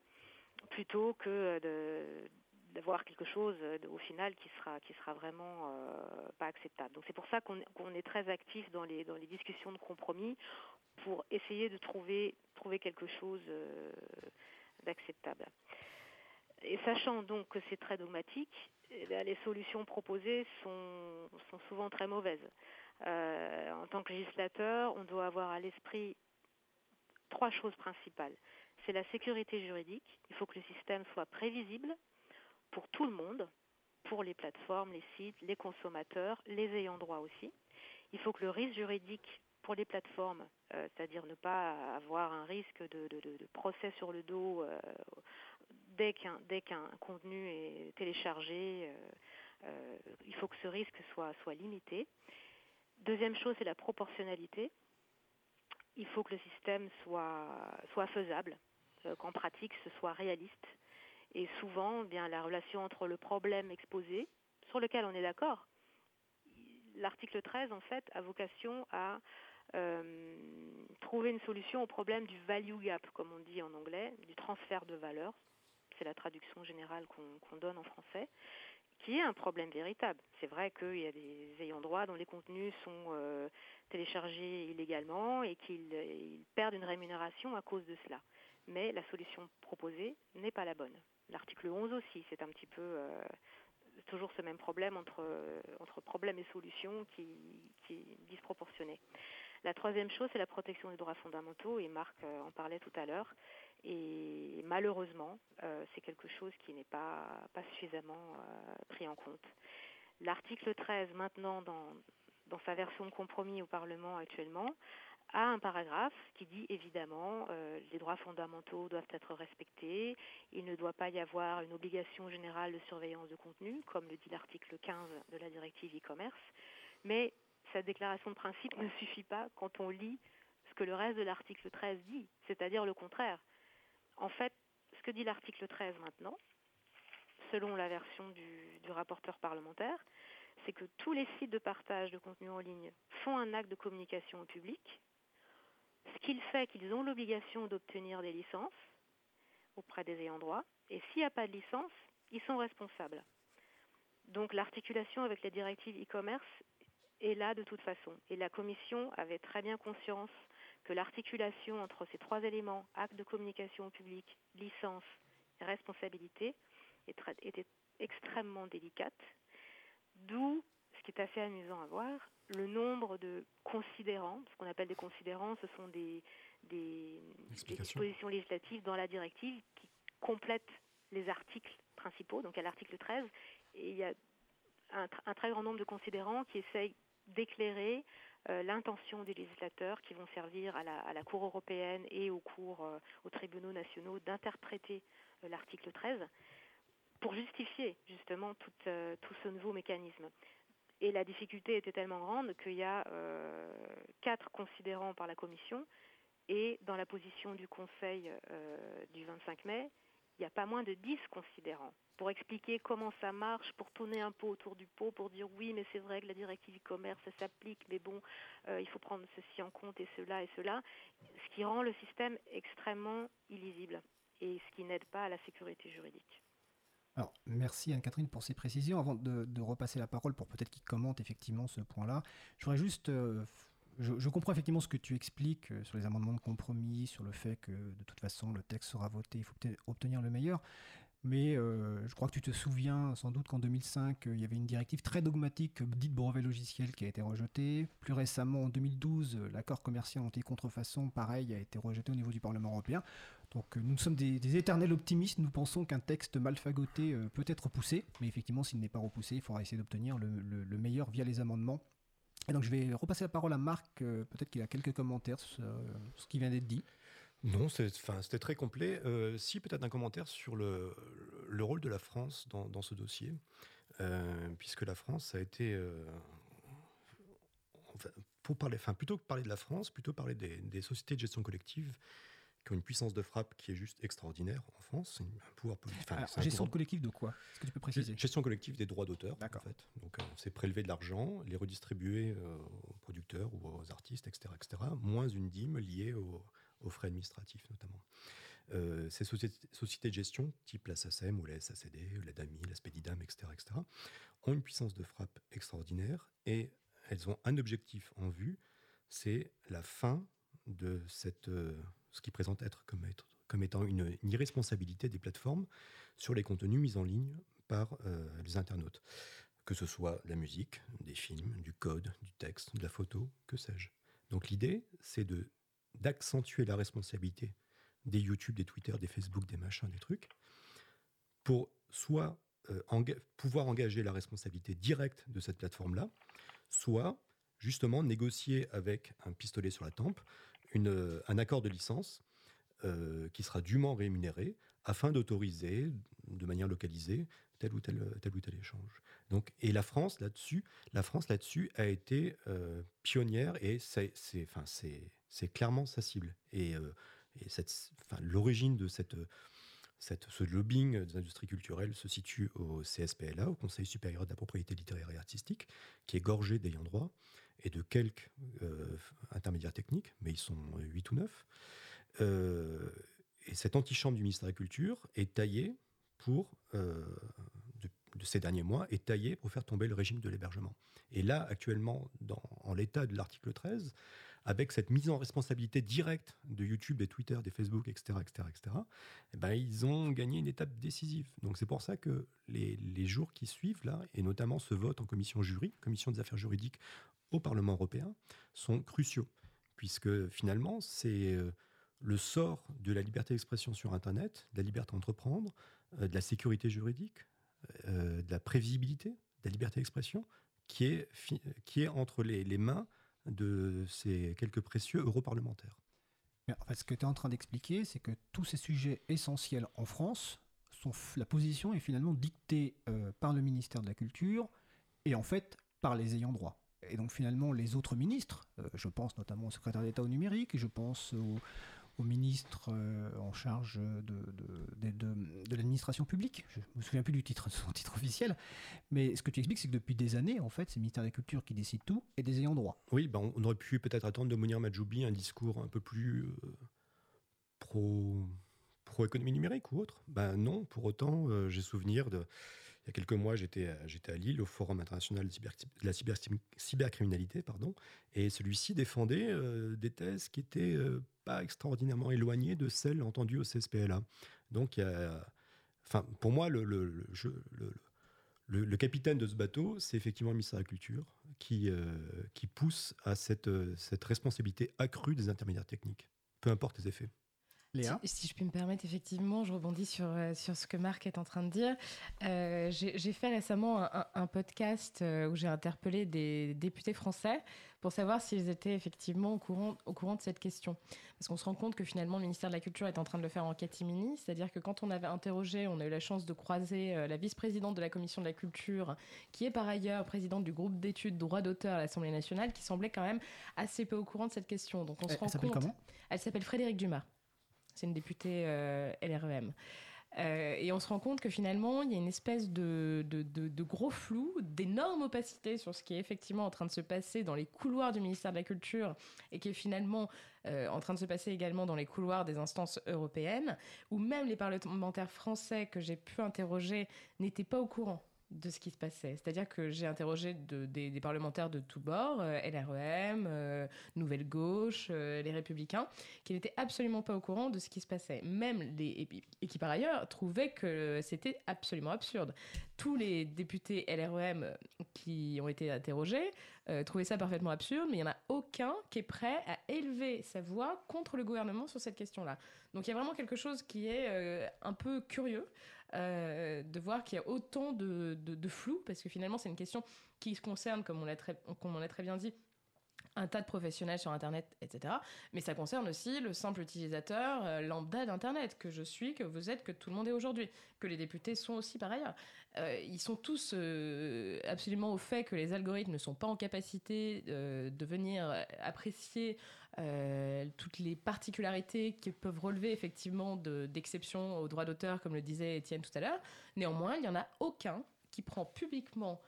plutôt que de d'avoir quelque chose euh, au final qui sera qui sera vraiment euh, pas acceptable. Donc c'est pour ça qu'on est très actif dans les dans les discussions de compromis pour essayer de trouver trouver quelque chose euh, d'acceptable. Et sachant donc que c'est très dogmatique, eh les solutions proposées sont, sont souvent très mauvaises. Euh, en tant que législateur, on doit avoir à l'esprit trois choses principales. C'est la sécurité juridique. Il faut que le système soit prévisible pour tout le monde, pour les plateformes, les sites, les consommateurs, les ayants droit aussi. Il faut que le risque juridique pour les plateformes, euh, c'est-à-dire ne pas avoir un risque de, de- procès sur le dos euh, dès qu'un contenu est téléchargé, il faut que ce risque soit, soit limité. Deuxième chose, c'est la proportionnalité. Il faut que le système soit, soit faisable, euh, qu'en pratique ce soit réaliste. Et souvent, eh bien la relation entre le problème exposé, sur lequel on est d'accord, l'article 13 en fait a vocation à euh, trouver une solution au problème du value gap, comme on dit en anglais, du transfert de valeur. C'est la traduction générale qu'on qu'on donne en français, qui est un problème véritable. C'est vrai qu'il y a des ayants droit dont les contenus sont euh, téléchargés illégalement et qu'ils ils perdent une rémunération à cause de cela. Mais la solution proposée n'est pas la bonne. L'article 11 aussi, c'est un petit peu euh, toujours ce même problème entre, euh, entre problème et solution qui, qui est disproportionné. La troisième chose, c'est la protection des droits fondamentaux, et Marc en parlait tout à l'heure. Et malheureusement, euh, c'est quelque chose qui n'est pas, suffisamment euh, pris en compte. L'article 13, maintenant, dans, dans sa version de compromis au Parlement actuellement, a un paragraphe qui dit évidemment euh, les droits fondamentaux doivent être respectés, il ne doit pas y avoir une obligation générale de surveillance de contenu, comme le dit l'article 15 de la directive e-commerce, mais cette déclaration de principe [LAUGHS] ne suffit pas quand on lit ce que le reste de l'article 13 dit, c'est-à-dire le contraire. En fait, ce que dit l'article 13 maintenant, selon la version du, rapporteur parlementaire, c'est que tous les sites de partage de contenu en ligne font un acte de communication au public, ce qu'il fait qu'ils ont l'obligation d'obtenir des licences auprès des ayants droit, et s'il n'y a pas de licence, ils sont responsables. Donc l'articulation avec les directives e-commerce est là de toute façon. Et la Commission avait très bien conscience que l'articulation entre ces trois éléments, acte de communication au public, licence et responsabilité, était extrêmement délicate. D'où, ce qui est assez amusant à voir, le nombre de considérants, ce qu'on appelle des considérants, ce sont des, des, des Explications. dispositions législatives dans la directive qui complètent les articles principaux, donc à l'article 13, et il y a un, un très grand nombre de considérants qui essayent d'éclairer l'intention des législateurs qui vont servir à la, Cour européenne et aux cours, euh, aux tribunaux nationaux d'interpréter euh, l'article 13 pour justifier justement tout, euh, ce nouveau mécanisme. Et la difficulté était tellement grande qu'il y a euh, quatre considérants par la Commission et dans la position du Conseil euh, du 25 mai, il n'y a pas moins de 10 considérants pour expliquer comment ça marche, pour tourner un peu autour du pot, pour dire oui, mais c'est vrai que la directive e-commerce, s'applique, mais bon, euh, il faut prendre ceci en compte et cela et cela, ce qui rend le système extrêmement illisible et ce qui n'aide pas à la sécurité juridique. Alors, merci Anne-Catherine pour ces précisions. Avant de, de repasser la parole pour peut-être qu'il commente effectivement ce point-là, je voudrais juste. euh, je, comprends effectivement ce que tu expliques euh, sur les amendements de compromis, sur le fait que de toute façon le texte sera voté, il faut obtenir le meilleur. Mais euh, je crois que tu te souviens sans doute qu'en 2005, euh, il y avait une directive très dogmatique dite brevet logiciel qui a été rejetée. Plus récemment, en 2012, euh, l'accord commercial anti-contrefaçon, pareil, a été rejeté au niveau du Parlement européen. Donc nous sommes des, éternels optimistes. Nous pensons qu'un texte mal fagoté peut être repoussé. Mais effectivement, s'il n'est pas repoussé, il faudra essayer d'obtenir le meilleur via les amendements. Donc je vais repasser la parole à Marc. euh, Peut-être qu'il a quelques commentaires sur ce qui vient d'être dit. Non, c'était très complet. Euh, si, peut-être un commentaire sur le, le rôle de la France dans, ce dossier, Euh, puisque la France a été. pour parler, enfin, plutôt que parler de la France, plutôt parler des sociétés de gestion collective qui ont une puissance de frappe qui est juste extraordinaire en France. C'est un pouvoir politique. enfin, Alors, gestion collective de quoi? Est-ce que tu peux préciser? Gestion collective des droits d'auteur, en D'accord. fait. Donc, euh, c'est prélever de l'argent, les redistribuer euh, aux producteurs ou aux artistes, etc., etc., moins une dîme liée au- aux frais administratifs, notamment. Euh, ces sociétés, sociétés de gestion, type la SACEM ou la SACD, la DAMI, la Spedidam, etc., etc., ont une puissance de frappe extraordinaire et elles ont un objectif en vue, c'est la fin de cette, euh, ce qui présente être comme, étant une, irresponsabilité des plateformes sur les contenus mis en ligne par euh, les internautes. Que ce soit de la musique, des films, du code, du texte, de la photo, que sais-je. Donc l'idée, c'est d'accentuer la responsabilité des YouTube, des Twitter, des Facebook, des machins, des trucs, pour soit euh, pouvoir engager la responsabilité directe de cette plateforme-là, soit justement négocier avec un pistolet sur la tempe euh, un accord de licence euh, qui sera dûment rémunéré afin d'autoriser de manière localisée tel ou tel, tel ou tel échange. Donc, et la France là-dessus, la France là-dessus a été euh, pionnière et c'est, enfin, c'est, clairement sa cible. Et, euh, et cette, enfin, l'origine de cette, cette, ce lobbying des industries culturelles se situe au CSPLA, au Conseil supérieur de la propriété littéraire et artistique, qui est gorgé d'ayants droit et de quelques euh, intermédiaires techniques, mais ils sont 8 ou 9. Euh, et cette antichambre du ministère de la Culture est taillée pour, euh, de, ces derniers mois, est taillée pour faire tomber le régime de l'hébergement. Et là, actuellement, dans, en l'état de l'article 13, avec cette mise en responsabilité directe de YouTube, des Twitter, des Facebook, etc., etc., etc., ben, ils ont gagné une étape décisive. Donc c'est pour ça que les, les jours qui suivent, là, et notamment ce vote en commission jury, commission des affaires juridiques au Parlement européen, sont cruciaux, puisque finalement, c'est euh, le sort de la liberté d'expression sur Internet, de la liberté d'entreprendre, euh, de la sécurité juridique, euh, de la prévisibilité, de la liberté d'expression, qui est, qui est entre les, mains de ces quelques précieux europarlementaires. En fait, ce que tu es en train d'expliquer, c'est que tous ces sujets essentiels en France, sont la position est finalement dictée par le ministère de la Culture et en fait par les ayants droit. Et donc finalement, les autres ministres, euh, je pense notamment au secrétaire d'État au numérique, je pense au, ministre euh, en charge de, l'administration publique, je me souviens plus du titre, [LAUGHS] de son titre officiel, mais ce que tu expliques, c'est que depuis des années, en fait, c'est le ministère de la Culture qui décide tout et des ayants droit. Oui, ben, on aurait pu peut-être attendre de Mounir Majoubi un discours un peu plus euh, pro, pro-économie numérique ou autre. Ben non, pour autant, j'ai souvenir de... Il y a quelques mois, j'étais à, j'étais à Lille au Forum international de, la cyber- cybercriminalité, pardon, et celui-ci défendait euh, des thèses qui étaient euh, pas extraordinairement éloignées de celles entendues au CSPLA. Donc, enfin, pour moi, le, capitaine de ce bateau, c'est effectivement le ministère de la Culture qui, euh, pousse à euh, cette responsabilité accrue des intermédiaires techniques, peu importe les effets. Léa Si, si je puis me permettre, effectivement, je rebondis sur, euh, sur ce que Marc est en train de dire. Euh, j'ai fait récemment un, podcast euh, où j'ai interpellé des députés français pour savoir s'ils étaient effectivement au courant, au courant de cette question. Parce qu'on se rend compte que finalement, le ministère de la Culture est en train de le faire en catimini. C'est-à-dire que quand on avait interrogé, on a eu la chance de croiser la vice-présidente de la Commission de la Culture, qui est par ailleurs présidente du groupe d'études droit d'auteur à l'Assemblée nationale, qui semblait quand même assez peu au courant de cette question. Donc on se rend elle compte. comment? Elle s'appelle Frédéric Dumas. C'est une députée euh, LREM. Euh, et on se rend compte que finalement, il y a une espèce de, gros flou, d'énorme opacité sur ce qui est effectivement en train de se passer dans les couloirs du ministère de la Culture et qui est finalement euh, en train de se passer également dans les couloirs des instances européennes, où même les parlementaires français que j'ai pu interroger n'étaient pas au courant de ce qui se passait. C'est-à-dire que j'ai interrogé de- des, parlementaires de tous bords, euh, LREM, euh, Nouvelle Gauche, euh, les Républicains, qui n'étaient absolument pas au courant de ce qui se passait. Même les, et, qui par ailleurs trouvaient que c'était absolument absurde. Tous les députés LREM qui ont été interrogés trouvaient ça parfaitement absurde, mais il n'y en a aucun qui est prêt à élever sa voix contre le gouvernement sur cette question-là. Donc il y a vraiment quelque chose qui est un peu curieux euh, de voir qu'il y a autant de, flou, parce que finalement c'est une question qui concerne, comme on l'a très, comme on l'a très bien dit, un tas de professionnels sur Internet, etc. Mais ça concerne aussi le simple utilisateur euh, lambda d'Internet, que je suis, que vous êtes, que tout le monde est aujourd'hui, que les députés sont aussi par ailleurs. Euh, ils sont tous euh, absolument au fait que les algorithmes ne sont pas en capacité de venir apprécier toutes les particularités qui peuvent relever effectivement de- d'exceptions au droit d'auteur, comme le disait Étienne tout à l'heure. Néanmoins, il n'y en a aucun qui prend publiquement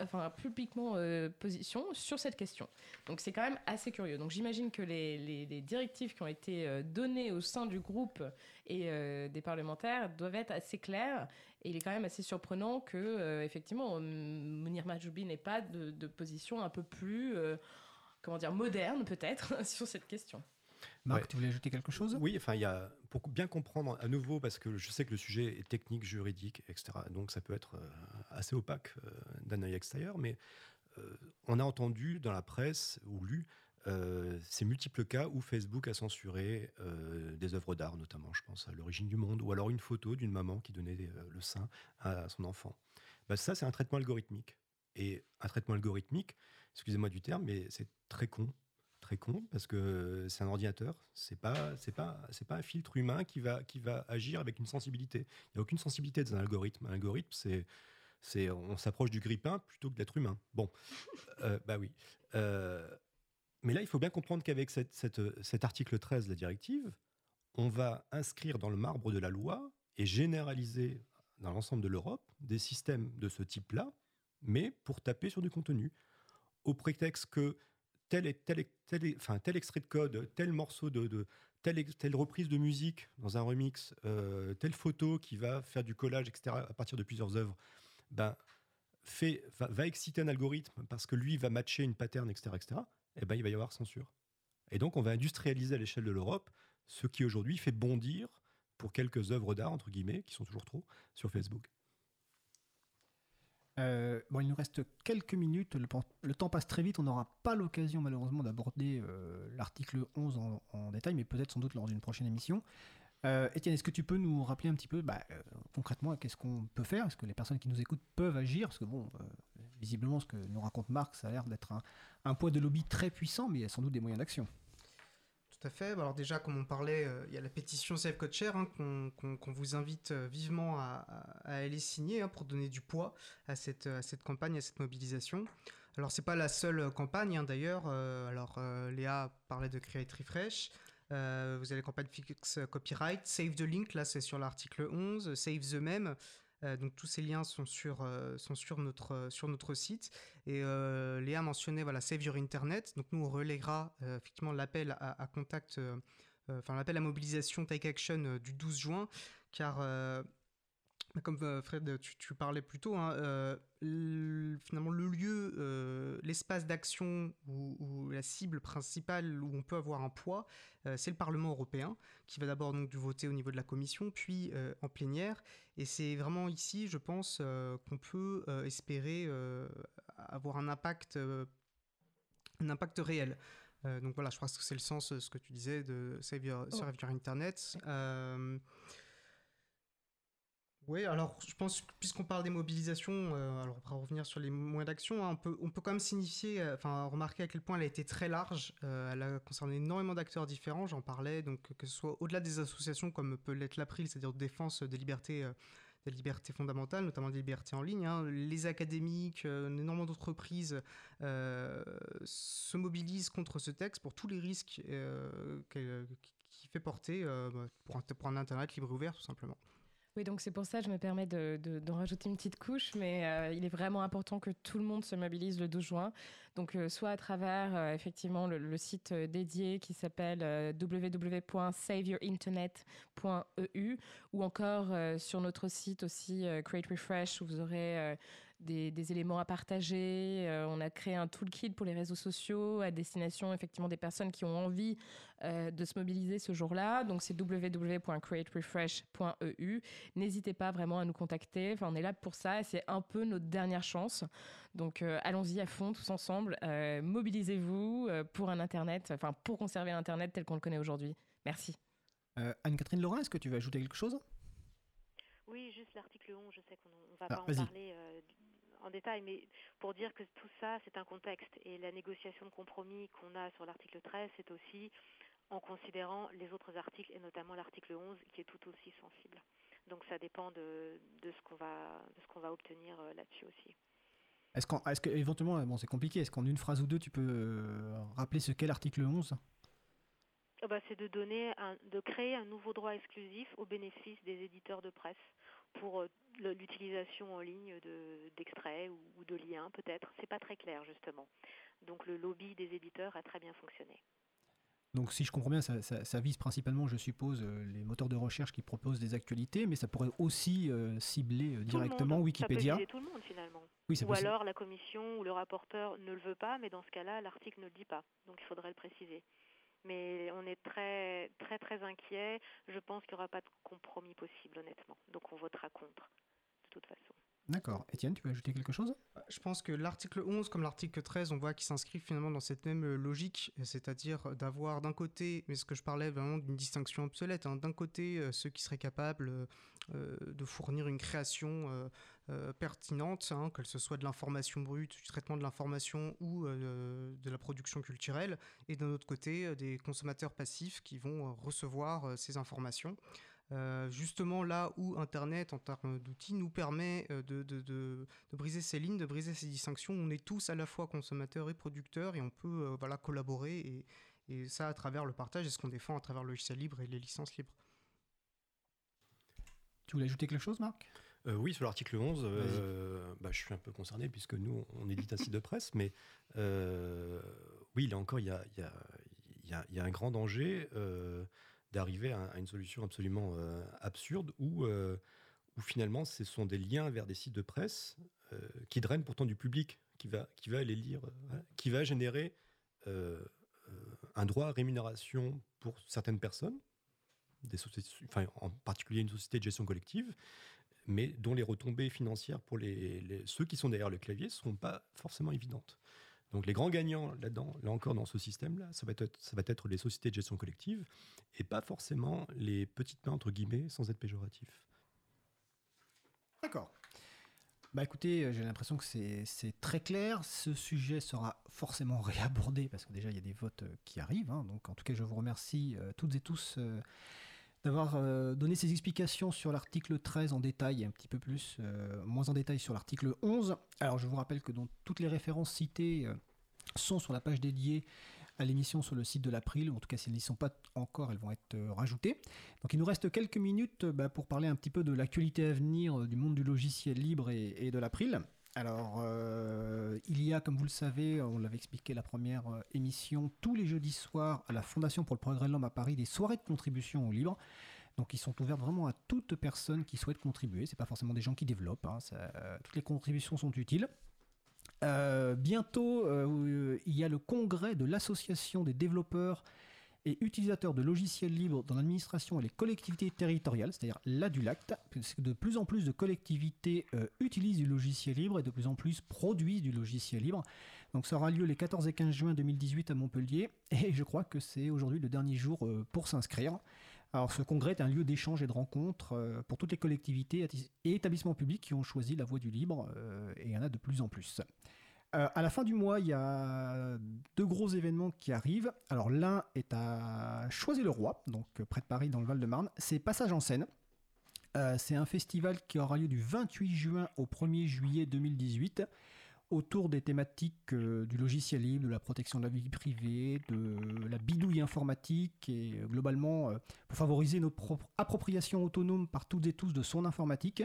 enfin, publiquement euh, position sur cette question. Donc c'est quand même assez curieux. Donc j'imagine que les, directives qui ont été euh, données au sein du groupe et euh, des parlementaires doivent être assez claires. Et il est quand même assez surprenant que, effectivement, Mounir Mahjoubi n'ait pas de, de position un peu plus, comment dire, moderne peut-être [LAUGHS] sur cette question. Marc, Ouais. tu voulais ajouter quelque chose? Oui, enfin, il y a, pour bien comprendre à nouveau, parce que je sais que le sujet est technique, juridique, etc. Donc ça peut être euh, assez opaque euh, d'un œil extérieur, mais euh, on a entendu dans la presse ou lu euh, ces multiples cas où Facebook a censuré euh, des œuvres d'art, notamment, je pense à l'origine du monde, ou alors une photo d'une maman qui donnait le sein à son enfant. Bah, ça, c'est un traitement algorithmique. Et un traitement algorithmique, excusez-moi du terme, mais c'est très con très parce que c'est un ordinateur, c'est pas c'est pas c'est pas un filtre humain qui va qui va agir avec une sensibilité. Il n'y a aucune sensibilité dans un algorithme. Un algorithme c'est c'est on s'approche du grippin plutôt que de l'être humain. Bon, Euh, bah oui. Euh, mais là, il faut bien comprendre qu'avec cet article 13 de la directive, on va inscrire dans le marbre de la loi et généraliser dans l'ensemble de l'Europe des systèmes de ce type-là, mais pour taper sur du contenu, au prétexte que tel, extrait de code, tel morceau de, de telle, reprise de musique dans un remix, euh, telle photo qui va faire du collage, etc., à partir de plusieurs œuvres, ben, va, exciter un algorithme parce que lui va matcher une pattern, etc., etc., et ben, il va y avoir censure. Et donc, on va industrialiser à l'échelle de l'Europe ce qui aujourd'hui fait bondir pour quelques œuvres d'art, entre guillemets, qui sont toujours trop, sur Facebook. Euh, bon, il nous reste quelques minutes, le, temps passe très vite, on n'aura pas l'occasion malheureusement d'aborder euh, l'article 11 en, détail, mais peut-être sans doute lors d'une prochaine émission. Euh, est-ce que tu peux nous rappeler un petit peu bah, euh, concrètement qu'est-ce qu'on peut faire? Est-ce que les personnes qui nous écoutent peuvent agir? Parce que bon, visiblement ce que nous raconte Marc, ça a l'air d'être un, un poids de lobby très puissant, mais il y a sans doute des moyens d'action. Tout à fait. Alors déjà, comme on parlait, euh, il y a la pétition Save Code Share hein, qu'on vous invite euh, vivement à, aller signer hein, pour donner du poids à cette, campagne, à cette mobilisation. Alors c'est pas la seule euh, campagne hein, d'ailleurs. Alors Léa parlait de Create Refresh. Vous avez la campagne Fix Copyright, Save the Link, là c'est sur l'article 11, Save the Meme. Euh, donc tous ces liens sont sur, euh, sont sur, notre, euh, sur notre site. Et Léa mentionnait voilà, Save Your Internet. Donc nous on relèguera effectivement l'appel à, à contact, enfin l'appel à mobilisation Take Action du 12 juin, car comme euh, Fred tu, tu parlais plus tôt, hein, euh, l- finalement le lieu, euh, l'espace d'action ou, la cible principale où on peut avoir un poids, euh, c'est le Parlement européen qui va d'abord donc voter au niveau de la Commission, puis en plénière. Et c'est vraiment ici, je pense, qu'on peut espérer avoir un impact, un impact réel. Donc voilà, je pense que c'est le sens de ce que tu disais de Save Your, Oh. Internet. Oui, alors je pense puisqu'on parle des mobilisations, euh, alors on va revenir sur les moyens d'action, hein, on, peut, quand même signifier, euh, enfin remarquer à quel point elle a été très large, euh, elle a concerné énormément d'acteurs différents, j'en parlais, donc que ce soit au-delà des associations comme peut l'être l'April, c'est-à-dire défense des libertés, des libertés fondamentales, notamment des libertés en ligne, hein, les académiques, énormément d'entreprises se mobilisent contre ce texte pour tous les risques euh, qu'elle- qui fait porter bah, pour, un, pour un Internet libre et ouvert tout simplement. Oui, donc c'est pour ça que je me permets de, de- d'en rajouter une petite couche, mais euh, il est vraiment important que tout le monde se mobilise le 12 juin. Donc, euh, soit à travers euh, effectivement le, le site dédié qui s'appelle www.saveyourinternet.eu ou encore sur notre site aussi Create Refresh où vous aurez des, des éléments à partager. Euh, on a créé un toolkit pour les réseaux sociaux à destination effectivement des personnes qui ont envie euh, de se mobiliser ce jour-là. Donc c'est www.createrefresh.eu. N'hésitez pas vraiment à nous contacter. Enfin, on est là pour ça et c'est un peu notre dernière chance. Donc euh, allons-y à fond tous ensemble. Euh, Mobilisez-vous pour un Internet, enfin pour conserver l'Internet tel qu'on le connaît aujourd'hui. Merci. Euh, Anne-Catherine Laurent, est-ce que tu veux ajouter quelque chose? Oui, juste l'article 11, je sais qu'on ne va Ah, pas en parler euh, du- en détail, mais pour dire que tout ça, c'est un contexte. Et la négociation de compromis qu'on a sur l'article 13, c'est aussi en considérant les autres articles, et notamment l'article 11, qui est tout aussi sensible. Donc ça dépend de, de ce qu'on va, de ce qu'on va obtenir euh, là-dessus aussi. Est-ce que éventuellement, bon c'est compliqué, est-ce qu'en une phrase ou deux tu peux euh, rappeler ce qu'est l'article 11 Ah bah, c'est de donner, un, de créer un nouveau droit exclusif au bénéfice des éditeurs de presse pour euh, l'utilisation en ligne de- d'extraits ou, ou de liens peut-être. C'est pas très clair justement. Donc le lobby des éditeurs a très bien fonctionné. Donc si je comprends bien, ça, ça- ça vise principalement, je suppose, euh, les moteurs de recherche qui proposent des actualités, mais ça pourrait aussi euh, cibler euh, Tout directement monde. Wikipédia. Ça peut tout le monde finalement. Oui, ou possible. alors la commission ou le rapporteur ne le veut pas, mais dans ce cas-là, l'article ne le dit pas. Donc il faudrait le préciser. Mais on est très très très inquiet. Je pense qu'il n'y aura pas de compromis possible, honnêtement. Donc on votera contre, de toute façon. D'accord. Étienne, tu veux ajouter quelque chose? Je pense que l'article 11 comme l'article 13, on voit qu'ils s'inscrivent finalement dans cette même logique, c'est-à-dire d'avoir d'un côté, mais ce que je parlais vraiment d'une distinction obsolète, hein, d'un côté euh, ceux qui seraient capables euh, euh, de fournir une création pertinente, hein, que ce soit de l'information brute, du traitement de l'information ou de la production culturelle, et d'un autre côté des consommateurs passifs qui vont recevoir ces informations. Euh, justement là où Internet, en termes d'outils, nous permet euh, de, de- de- de briser ces lignes, de briser ces distinctions. On est tous à la fois consommateurs et producteurs et on peut euh, voilà, collaborer et, et ça à travers le partage et ce qu'on défend à travers le logiciel libre et les licences libres. Tu voulais ajouter quelque chose, Marc? Euh, oui, sur l'article 11, euh, bah, je suis un peu concerné puisque nous, on édite un site de presse, mais euh, oui, là encore, il y a, il y a- il y a- il y a un grand danger euh, d'arriver à, une solution absolument euh, absurde où, euh, où finalement, ce sont des liens vers des sites de presse euh, qui drainent pourtant du public qui va, qui va aller lire, qui va générer un droit à rémunération pour certaines personnes, des enfin, en particulier une société de gestion collective, mais dont les retombées financières pour les, ceux qui sont derrière le clavier ne sont pas forcément évidentes. Donc les grands gagnants là-dedans, là encore dans ce système-là, ça va être, ça va être les sociétés de gestion collective et pas forcément les petites mains entre guillemets, sans être péjoratif. D'accord. Bah écoutez, euh, j'ai l'impression que c'est très clair. Ce sujet sera forcément réabordé parce que déjà il y a des votes euh, qui arrivent. hein. Donc en tout cas, je vous remercie euh, toutes et tous d'avoir euh, donné ces explications sur l'article 13 en détail un petit peu plus, euh, moins en détail sur l'article 11. Alors je vous rappelle que toutes les références citées euh, sont sur la page dédiée à l'émission sur le site de l'April, en tout cas si elles n'y sont pas encore, elles vont être rajoutées. Donc il nous reste quelques minutes bah, pour parler un petit peu de l'actualité à venir du monde du logiciel libre et de l'April. Alors, euh, il y a, comme vous le savez, on l'avait expliqué la première euh, émission, tous les jeudis soirs à la Fondation pour le progrès de l'homme à Paris, des soirées de contribution au libre. Donc, ils sont ouverts vraiment à toute personne qui souhaite contribuer. C'est pas forcément des gens qui développent. hein, euh, toutes les contributions sont utiles. Bientôt, il y a le congrès de l'association des développeurs et utilisateurs de logiciels libres dans l'administration et les collectivités territoriales, c'est-à-dire l'ADULACT, puisque de plus en plus de collectivités euh, utilisent du logiciel libre et de plus en plus produisent du logiciel libre. Donc ça aura lieu les 14 et 15 juin 2018 à Montpellier, [LAUGHS] et je crois que c'est aujourd'hui le dernier jour euh, pour s'inscrire. Alors ce congrès est un lieu d'échange et de rencontre euh, pour toutes les collectivités et établissements publics qui ont choisi la voie du libre, et il y en a de plus en plus. Euh, à la fin du mois, il y a deux gros événements qui arrivent. Alors l'un est à Choisy-le-Roi, donc euh, près de Paris dans le Val-de-Marne. C'est Passage en scène. Euh, c'est un festival qui aura lieu du 28 juin au 1er juillet 2018 autour des thématiques euh, du logiciel libre, de la protection de la vie privée, de la bidouille informatique et euh, globalement euh, pour favoriser notre propre appropriation autonome par toutes et tous de son informatique.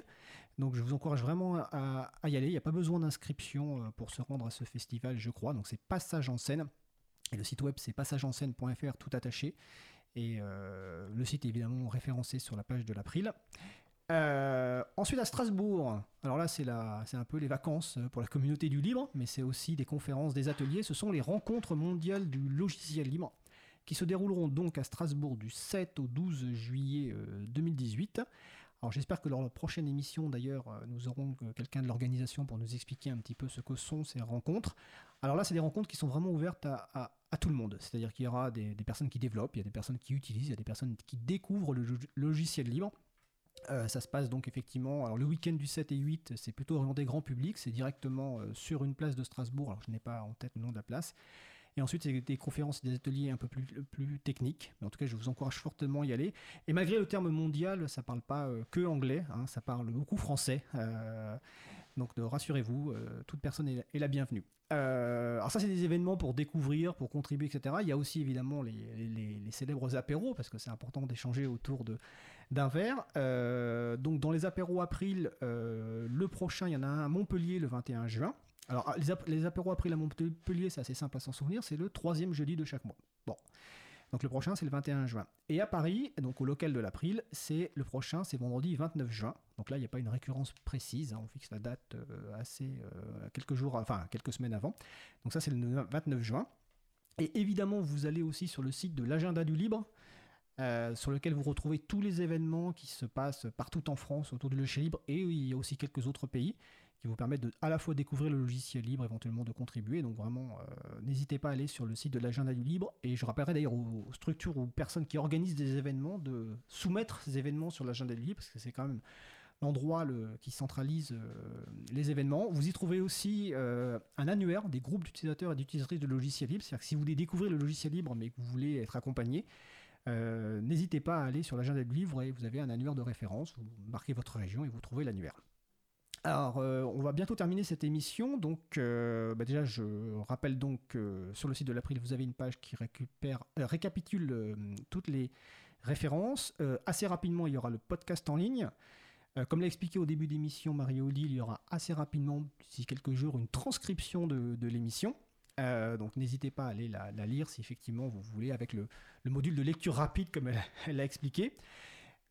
Donc je vous encourage vraiment à, y aller. Il n'y a pas besoin d'inscription pour se rendre à ce festival, je crois. Donc c'est Passage en scène. Et le site web c'est passageenschène.fr tout attaché. Et le site est évidemment référencé sur la page de l'April. Euh, ensuite à Strasbourg, alors là c'est un peu les vacances euh, pour la communauté du libre, mais c'est aussi des conférences, des ateliers. Ce sont les rencontres mondiales du logiciel libre qui se dérouleront donc à Strasbourg du 7 au 12 juillet euh, 2018. Alors j'espère que lors de la prochaine émission d'ailleurs euh, nous aurons euh, quelqu'un de l'organisation pour nous expliquer un petit peu ce que sont ces rencontres. Alors là c'est des rencontres qui sont vraiment ouvertes à, tout le monde, c'est-à-dire qu'il y aura des, personnes qui développent, il y a des personnes qui utilisent, il y a des personnes qui découvrent le log- logiciel libre. Euh, ça se passe donc effectivement, alors le week-end du 7 et 8, c'est plutôt orienté grand public, c'est directement euh, sur une place de Strasbourg, alors je n'ai pas en tête le nom de la place. Et ensuite, c'est des conférences et des ateliers un peu plus, techniques. Mais en tout cas, je vous encourage fortement à y aller. Et malgré le terme mondial, ça parle pas euh, que anglais, hein, ça parle beaucoup français. Donc rassurez-vous, toute personne est, la bienvenue. Alors ça, c'est des événements pour découvrir, pour contribuer, etc. Il y a aussi évidemment les célèbres apéros, parce que c'est important d'échanger autour de, d'un verre. Euh, donc dans les apéros April, euh, le prochain, il y en a un à Montpellier le 21 juin. Alors les, ap- les apéros April à Montpellier, c'est assez simple à s'en souvenir, c'est le troisième jeudi de chaque mois. Bon. Donc le prochain, c'est le 21 juin. Et à Paris, donc au local de l'April, c'est le prochain, c'est vendredi 29 juin. Donc là, il n'y a pas une récurrence précise, hein, on fixe la date euh, assez euh, quelques jours, enfin quelques semaines avant. Donc ça, c'est le 29 juin. Et évidemment, vous allez aussi sur le site de l'agenda du libre, euh, sur lequel vous retrouvez tous les événements qui se passent partout en France autour du logiciel libre et il y a aussi quelques autres pays qui vous permettent de à la fois découvrir le logiciel libre, éventuellement de contribuer. Donc vraiment, euh, n'hésitez pas à aller sur le site de l'agenda du libre et je rappellerai d'ailleurs aux, structures ou aux personnes qui organisent des événements de soumettre ces événements sur l'agenda du libre parce que c'est quand même l'endroit le- qui centralise euh, les événements. Vous y trouvez aussi un annuaire des groupes d'utilisateurs et d'utilisatrices de logiciels libres. C'est-à-dire que si vous voulez découvrir le logiciel libre mais que vous voulez être accompagné, euh, n'hésitez pas à aller sur l'agenda du livre et vous avez un annuaire de référence. Vous marquez votre région et vous trouvez l'annuaire. Alors, euh, on va bientôt terminer cette émission. Donc, euh, bah déjà, je rappelle donc sur le site de l'April, vous avez une page qui récapitule toutes les références. Assez rapidement, il y aura le podcast en ligne. Comme l'a expliqué au début d'émission Marie-Odile, il y aura assez rapidement, d'ici quelques jours, une transcription de l'émission. Euh, donc n'hésitez pas à aller la, lire si effectivement vous voulez, avec le, le module de lecture rapide comme elle l'a expliqué.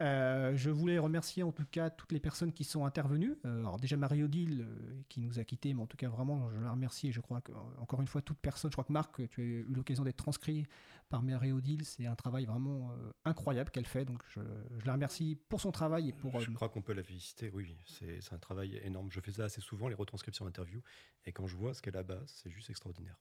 Euh, je voulais remercier en tout cas toutes les personnes qui sont intervenues. Euh, alors déjà Marie-Odile euh, qui nous a quittés, mais en tout cas vraiment je la remercie et je crois que encore une fois toute personne, je crois que Marc, tu as eu l'occasion d'être transcrit par Marie-Odile, c'est un travail vraiment incroyable qu'elle fait, donc je, je la remercie pour son travail et pour... Je crois qu'on peut la féliciter, oui, c'est un travail énorme. Je fais ça assez souvent, les retranscriptions d'interviews, et quand je vois ce qu'elle a à base, c'est juste extraordinaire.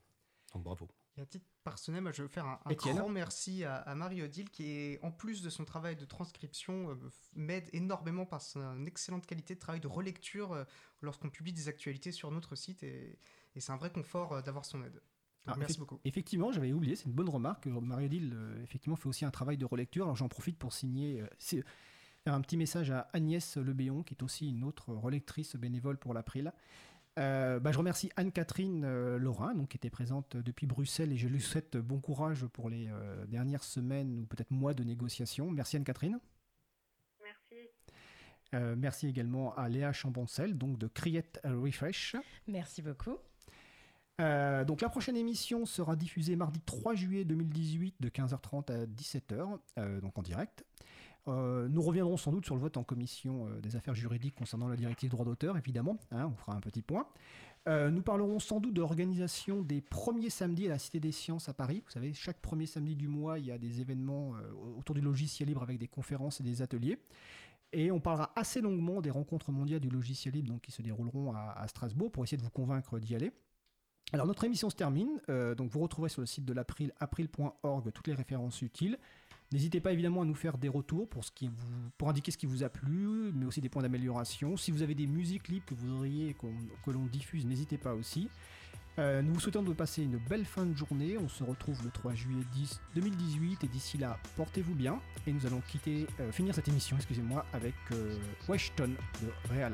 Donc bravo. Et à titre personnel, moi, je veux faire un, grand merci à, à Marie-Odile qui, est, en plus de son travail de transcription, euh, m'aide énormément par son excellente qualité de travail de relecture euh, lorsqu'on publie des actualités sur notre site et, et c'est un vrai confort euh, d'avoir son aide. Alors, merci beaucoup. Effectivement, j'avais oublié, c'est une bonne remarque. Marie-Odile, euh, effectivement, fait aussi un travail de relecture. Alors j'en profite pour signer, euh, faire un petit message à Agnès Lebéon, qui est aussi une autre relectrice bénévole pour l'April. Euh, bah, je remercie Anne-Catherine euh, Laurin, donc, qui était présente depuis Bruxelles, et je lui souhaite bon courage pour les euh, dernières semaines ou peut-être mois de négociation. Merci Anne-Catherine. Merci. Euh, merci également à Léa Chamboncel, donc de Create a Refresh. Merci beaucoup. Euh, donc la prochaine émission sera diffusée mardi 3 juillet 2018 de 15h30 à 17h, euh, donc en direct. Euh, nous reviendrons sans doute sur le vote en commission euh, des affaires juridiques concernant la directive droit d'auteur, évidemment. hein, on fera un petit point. Euh, nous parlerons sans doute de l'organisation des premiers samedis à la Cité des Sciences à Paris. Vous savez, chaque premier samedi du mois, il y a des événements autour du logiciel libre avec des conférences et des ateliers. Et on parlera assez longuement des rencontres mondiales du logiciel libre donc, qui se dérouleront à, Strasbourg pour essayer de vous convaincre d'y aller. Alors notre émission se termine, donc vous retrouverez sur le site de l'April, april.org, toutes les références utiles. N'hésitez pas évidemment à nous faire des retours pour, indiquer ce qui vous a plu, mais aussi des points d'amélioration. Si vous avez des musiques libres que vous voudriez que l'on diffuse, n'hésitez pas aussi. Euh, nous vous souhaitons de passer une belle fin de journée. On se retrouve le 3 juillet 10 2018 et d'ici là, portez-vous bien. Et nous allons euh, finir cette émission, excusez-moi, avec euh, Weshton de Real